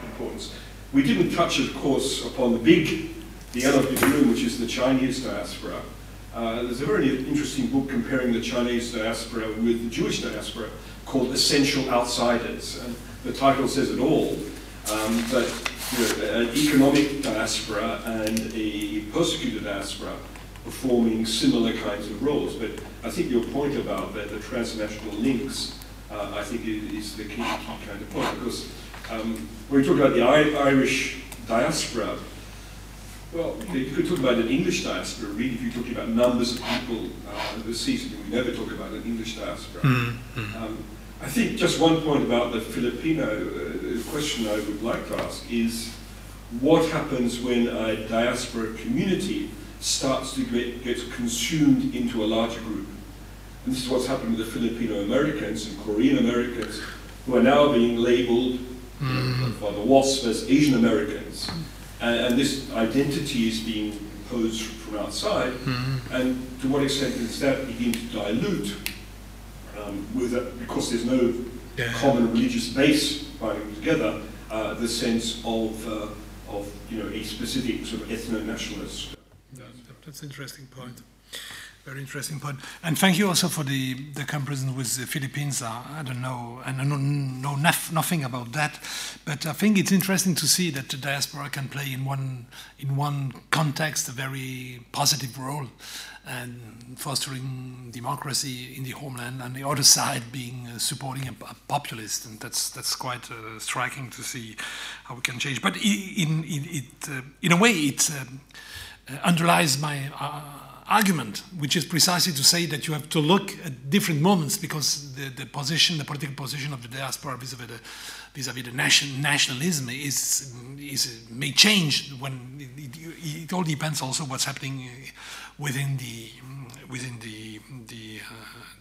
importance. We didn't touch, of course, upon the big, the elephant in the room, which is the Chinese diaspora. Uh, there's a very interesting book comparing the Chinese diaspora with the Jewish diaspora called Essential Outsiders. And the title says it all. Um, but you know, an economic diaspora and a persecuted diaspora performing similar kinds of roles. But I think your point about the, the transnational links, uh, I think is the key, key, kind of point. Because um, when we talk about the I Irish diaspora, well, you could talk about an English diaspora, really, if you're talking about numbers of people uh, overseas. We never talk about an English diaspora. Mm -hmm. um, I think just one point about the Filipino uh, question I would like to ask is what happens when a diaspora community starts to get, get consumed into a larger group? And this is what's happened with the Filipino Americans and Korean Americans who are now being labeled mm. by the WASP as Asian Americans. And, and, this identity is being imposed from outside. Mm. And to what extent does that begin to dilute um, with a, because there's no yeah. common religious base binding together, uh, the sense of, uh, of you know, a specific sort of ethno-nationalist. That's an interesting point. Very interesting point. And thank you also for the, the comparison with the Philippines. Uh, I don't know, and I know, know nothing about that, but I think it's interesting to see that the diaspora can play in one, in one context a very positive role and fostering democracy in the homeland, and the other side being uh, supporting a, a, populist, and that's that's quite uh, striking to see how we can change. But in in it uh, in a way it uh, underlies my uh, argument, which is precisely to say that you have to look at different moments because the, the position, the political position of the diaspora vis-a-vis the, vis-a-vis the nation, nationalism is, is may change when it, it, it all depends also what's happening within the within the the, uh,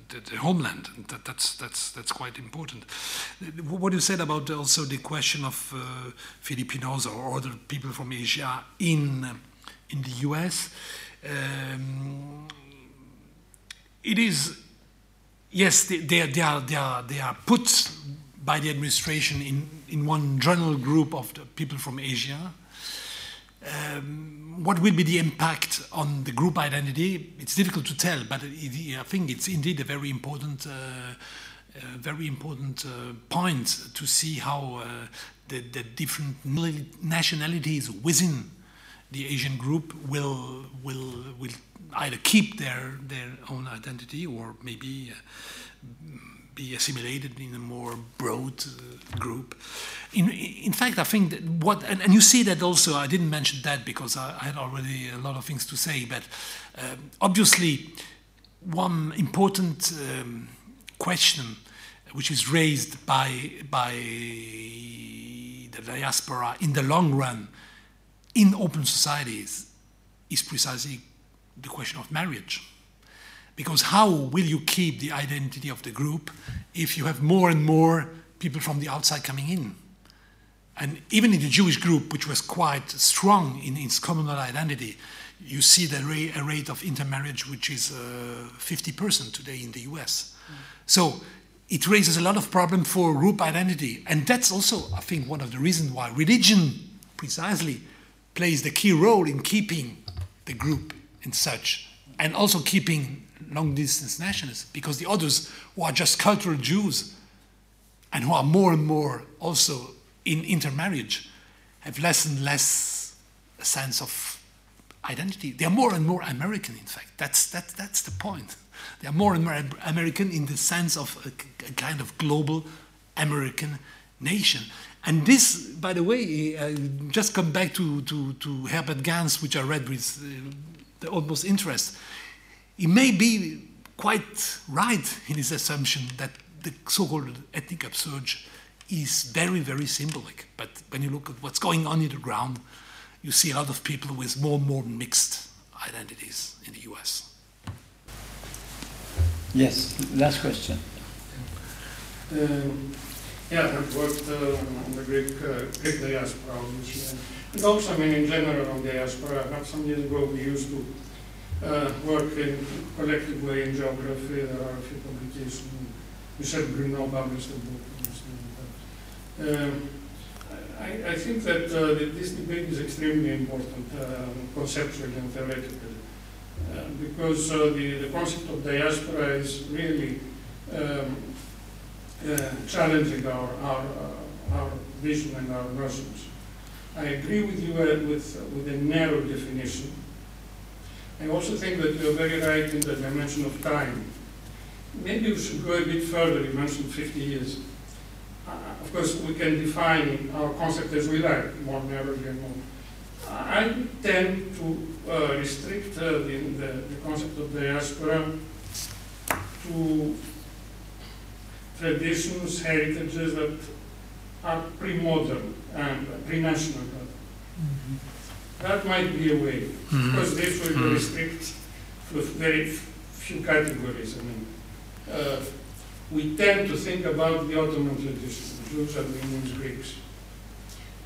the, the, homeland. That, that's that's that's quite important. What you said about also the question of uh, Filipinos or other people from Asia in in the U.S. Um, it is yes they, they, they, are, they, are, they are put by the administration in, in one general group of the people from Asia. Um, what will be the impact on the group identity? It's difficult to tell, but it, I think it's indeed a very important, uh, uh, very important uh, point to see how uh, the, the, different nationalities within the Asian group will will will either keep their their own identity or maybe uh, be assimilated in a more broad uh, group. In, in fact, I think that what, and, and, you see that also, I didn't mention that because I, I had already a lot of things to say, but um, obviously, one important um, question which is raised by, by the diaspora in the long run in open societies is precisely the question of marriage. Because how will you keep the identity of the group if you have more and more people from the outside coming in? And even in the Jewish group, which was quite strong in its communal identity, you see the ra- a rate of intermarriage which is uh, 50% today in the US. Mm. So it raises a lot of problem for group identity. And that's also, I think, one of the reasons why religion precisely plays the key role in keeping the group in such, and also keeping long distance nationalists, because the others who are just cultural Jews and who are more and more also in intermarriage have less and less a sense of identity. They are more and more American, in fact. That's, that, that's the point. They are more and more American in the sense of a, a kind of global American nation. And this, by the way, uh, just come back to, to, to Herbert Gans, which I read with uh, the utmost interest. He may be quite right in his assumption that the so-called ethnic upsurge is very, very symbolic. But when you look at what's going on in the ground, you see a lot of people with more and more mixed identities in the US. Yes, last question. Um, yeah, I've worked uh, on the Greek, uh, Greek diaspora, obviously. And also, I mean, in general on diaspora, some years ago we used to uh, work in collective way in geography. There are a few publications. Michel Bruneau published a book. Um, I, I, think that uh, this debate is extremely important, uh, conceptually and theoretically, uh, because uh, the, the concept of diaspora is really um, challenging our, our, uh, our vision and our notions. I agree with you with, with a narrow definition. I also think that you're very right in the dimension of time. Maybe we should go a bit further. You mentioned 50 years. Uh, of course, we can define our concept as we like, more narrowly and more. I tend to uh, restrict uh, the, the, the, concept of the diaspora to traditions, heritages that are pre-modern and pre-national. Mm -hmm. That might be a way, mm -hmm. because this will mm -hmm. restrict to very few categories. I mean, uh, we tend to think about the Ottoman tradition, Jews, Armenians, Greeks.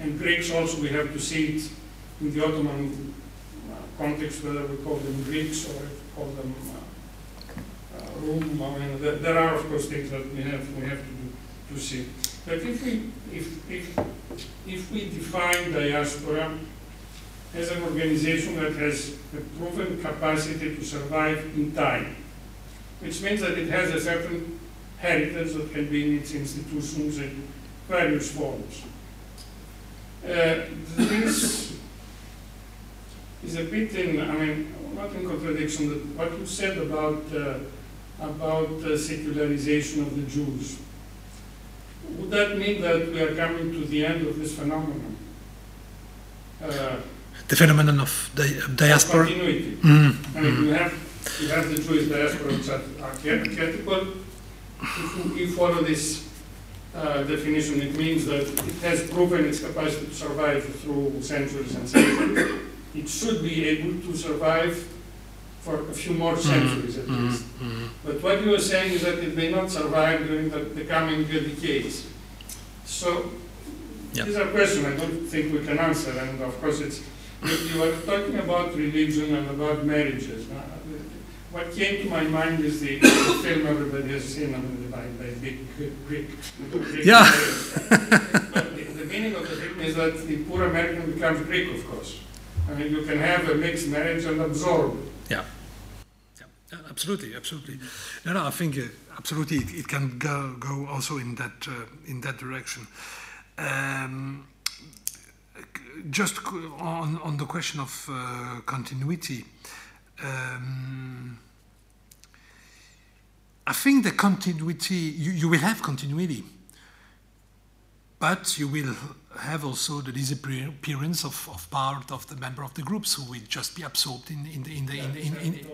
And Greeks also, we have to see it in the Ottoman context, whether we call them Greeks or call them uh, Rome. I mean, there, there, are, of course, things that we have, we have to, do, to see. But if we, if, if, if we define diaspora as an organization that has a proven capacity to survive in time, which means that it has a certain heritage that can be in its institutions in various forms. Uh, this is a bit in, I mean, not in contradiction, but what you said about, uh, about the secularization of the Jews. Would that mean that we are coming to the end of this phenomenon? Uh, the phenomenon of di diaspora? Of continuity. Mm -hmm. I mean, you have, you have the Jewish diaspora which are archetypal, if we follow this uh, definition, it means that it has proven its capacity to survive through centuries and centuries. it should be able to survive for a few more mm-hmm. centuries at mm-hmm. least. Mm -hmm. But what you are saying is that it may not survive during the, the coming decades. So yep. these are questions I don't think we can answer, and of course it's you are talking about religion and about marriages. Uh, what came to my mind is the, the film everybody has seen by, by Big Greek. Yeah. but the, the, meaning of the film is that the poor American becomes Greek, of course. I mean, you can have a mixed marriage and absorb. Absolutely, absolutely. No, no, I think uh, absolutely it, it, can go, go also in that uh, in that direction. Um, just on on the question of uh, continuity. Um, I think the continuity, you, you, will have continuity, but you will have also the disappearance of, of, part of the member of the groups who will just be absorbed in, in the, in the, in, in, in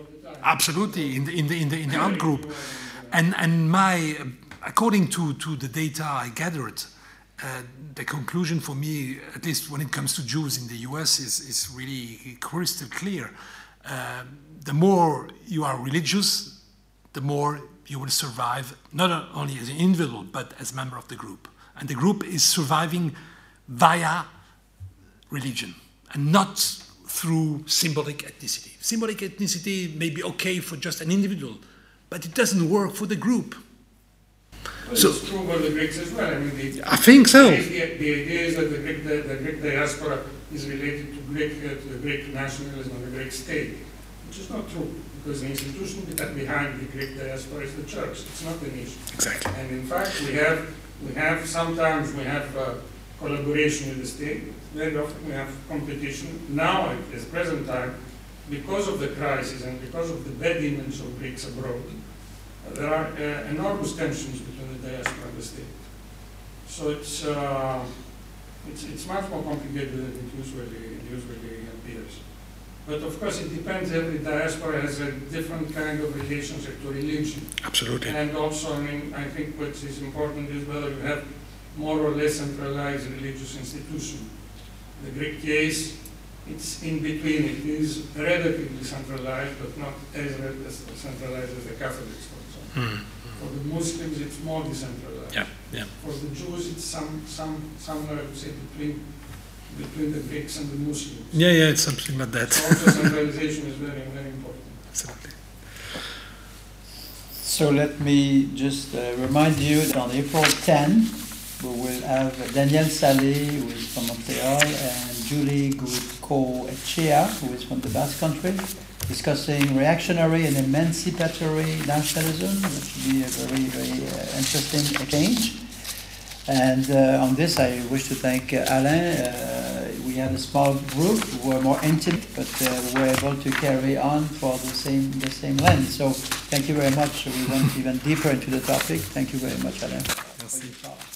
absolutely, in the, in the, in the, in the out group. And, and my, according to, to the data I gathered, uh, the conclusion for me, at least when it comes to Jews in the US, is, is really crystal clear. Um, the more you are religious, the more you will survive, not only as an individual, but as a member of the group. And the group is surviving via religion and not through symbolic ethnicity. Symbolic ethnicity may be okay for just an individual, but it doesn't work for the group. Well, so, it's true for the Greeks as well. I, mean, the, I think so. The, the, idea is that the Greek, the, the Greek diaspora is related to Greek, uh, to the Greek nationalism and the Greek state, which is not true, because the institution be- behind the Greek diaspora is the church. It's not the nation. Exactly. And in fact, we have, we have, sometimes we have uh, collaboration with the state, very often we have competition. Now, at this present time, because of the crisis and because of the bad image of Greeks abroad, there are uh, enormous tensions between the diaspora and the state. So it's, uh, it's, it's much more complicated than it usually, usually. But of course, it depends, every diaspora has a different kind of relationship to religion. Absolutely. And also, I mean, I think what is important is whether you have more or less centralized religious institution. The Greek case, it's in between. It is relatively centralized, but not as centralized as the Catholics, for example. Mm. For the Muslims, it's more decentralized. Yeah, yeah. For the Jews, it's some, some, somewhere, I would say, between, between the Greeks and the Muslims. Yeah, yeah, it's something like that. So also centralization is very, very important. Absolutely. So let me just uh, remind you that on April 10, we will have Daniel Salée, who is from Montreal, and Julie Gutko Echea, who is from the Basque Country, discussing reactionary and emancipatory nationalism, which will be a very, very uh, interesting exchange. And uh, on this, I wish to thank uh, Alain. Uh, we had a small group who were more intimate, but uh, were able to carry on for the same the same lens. So thank you very much. We went even deeper into the topic. Thank you very much, Alain.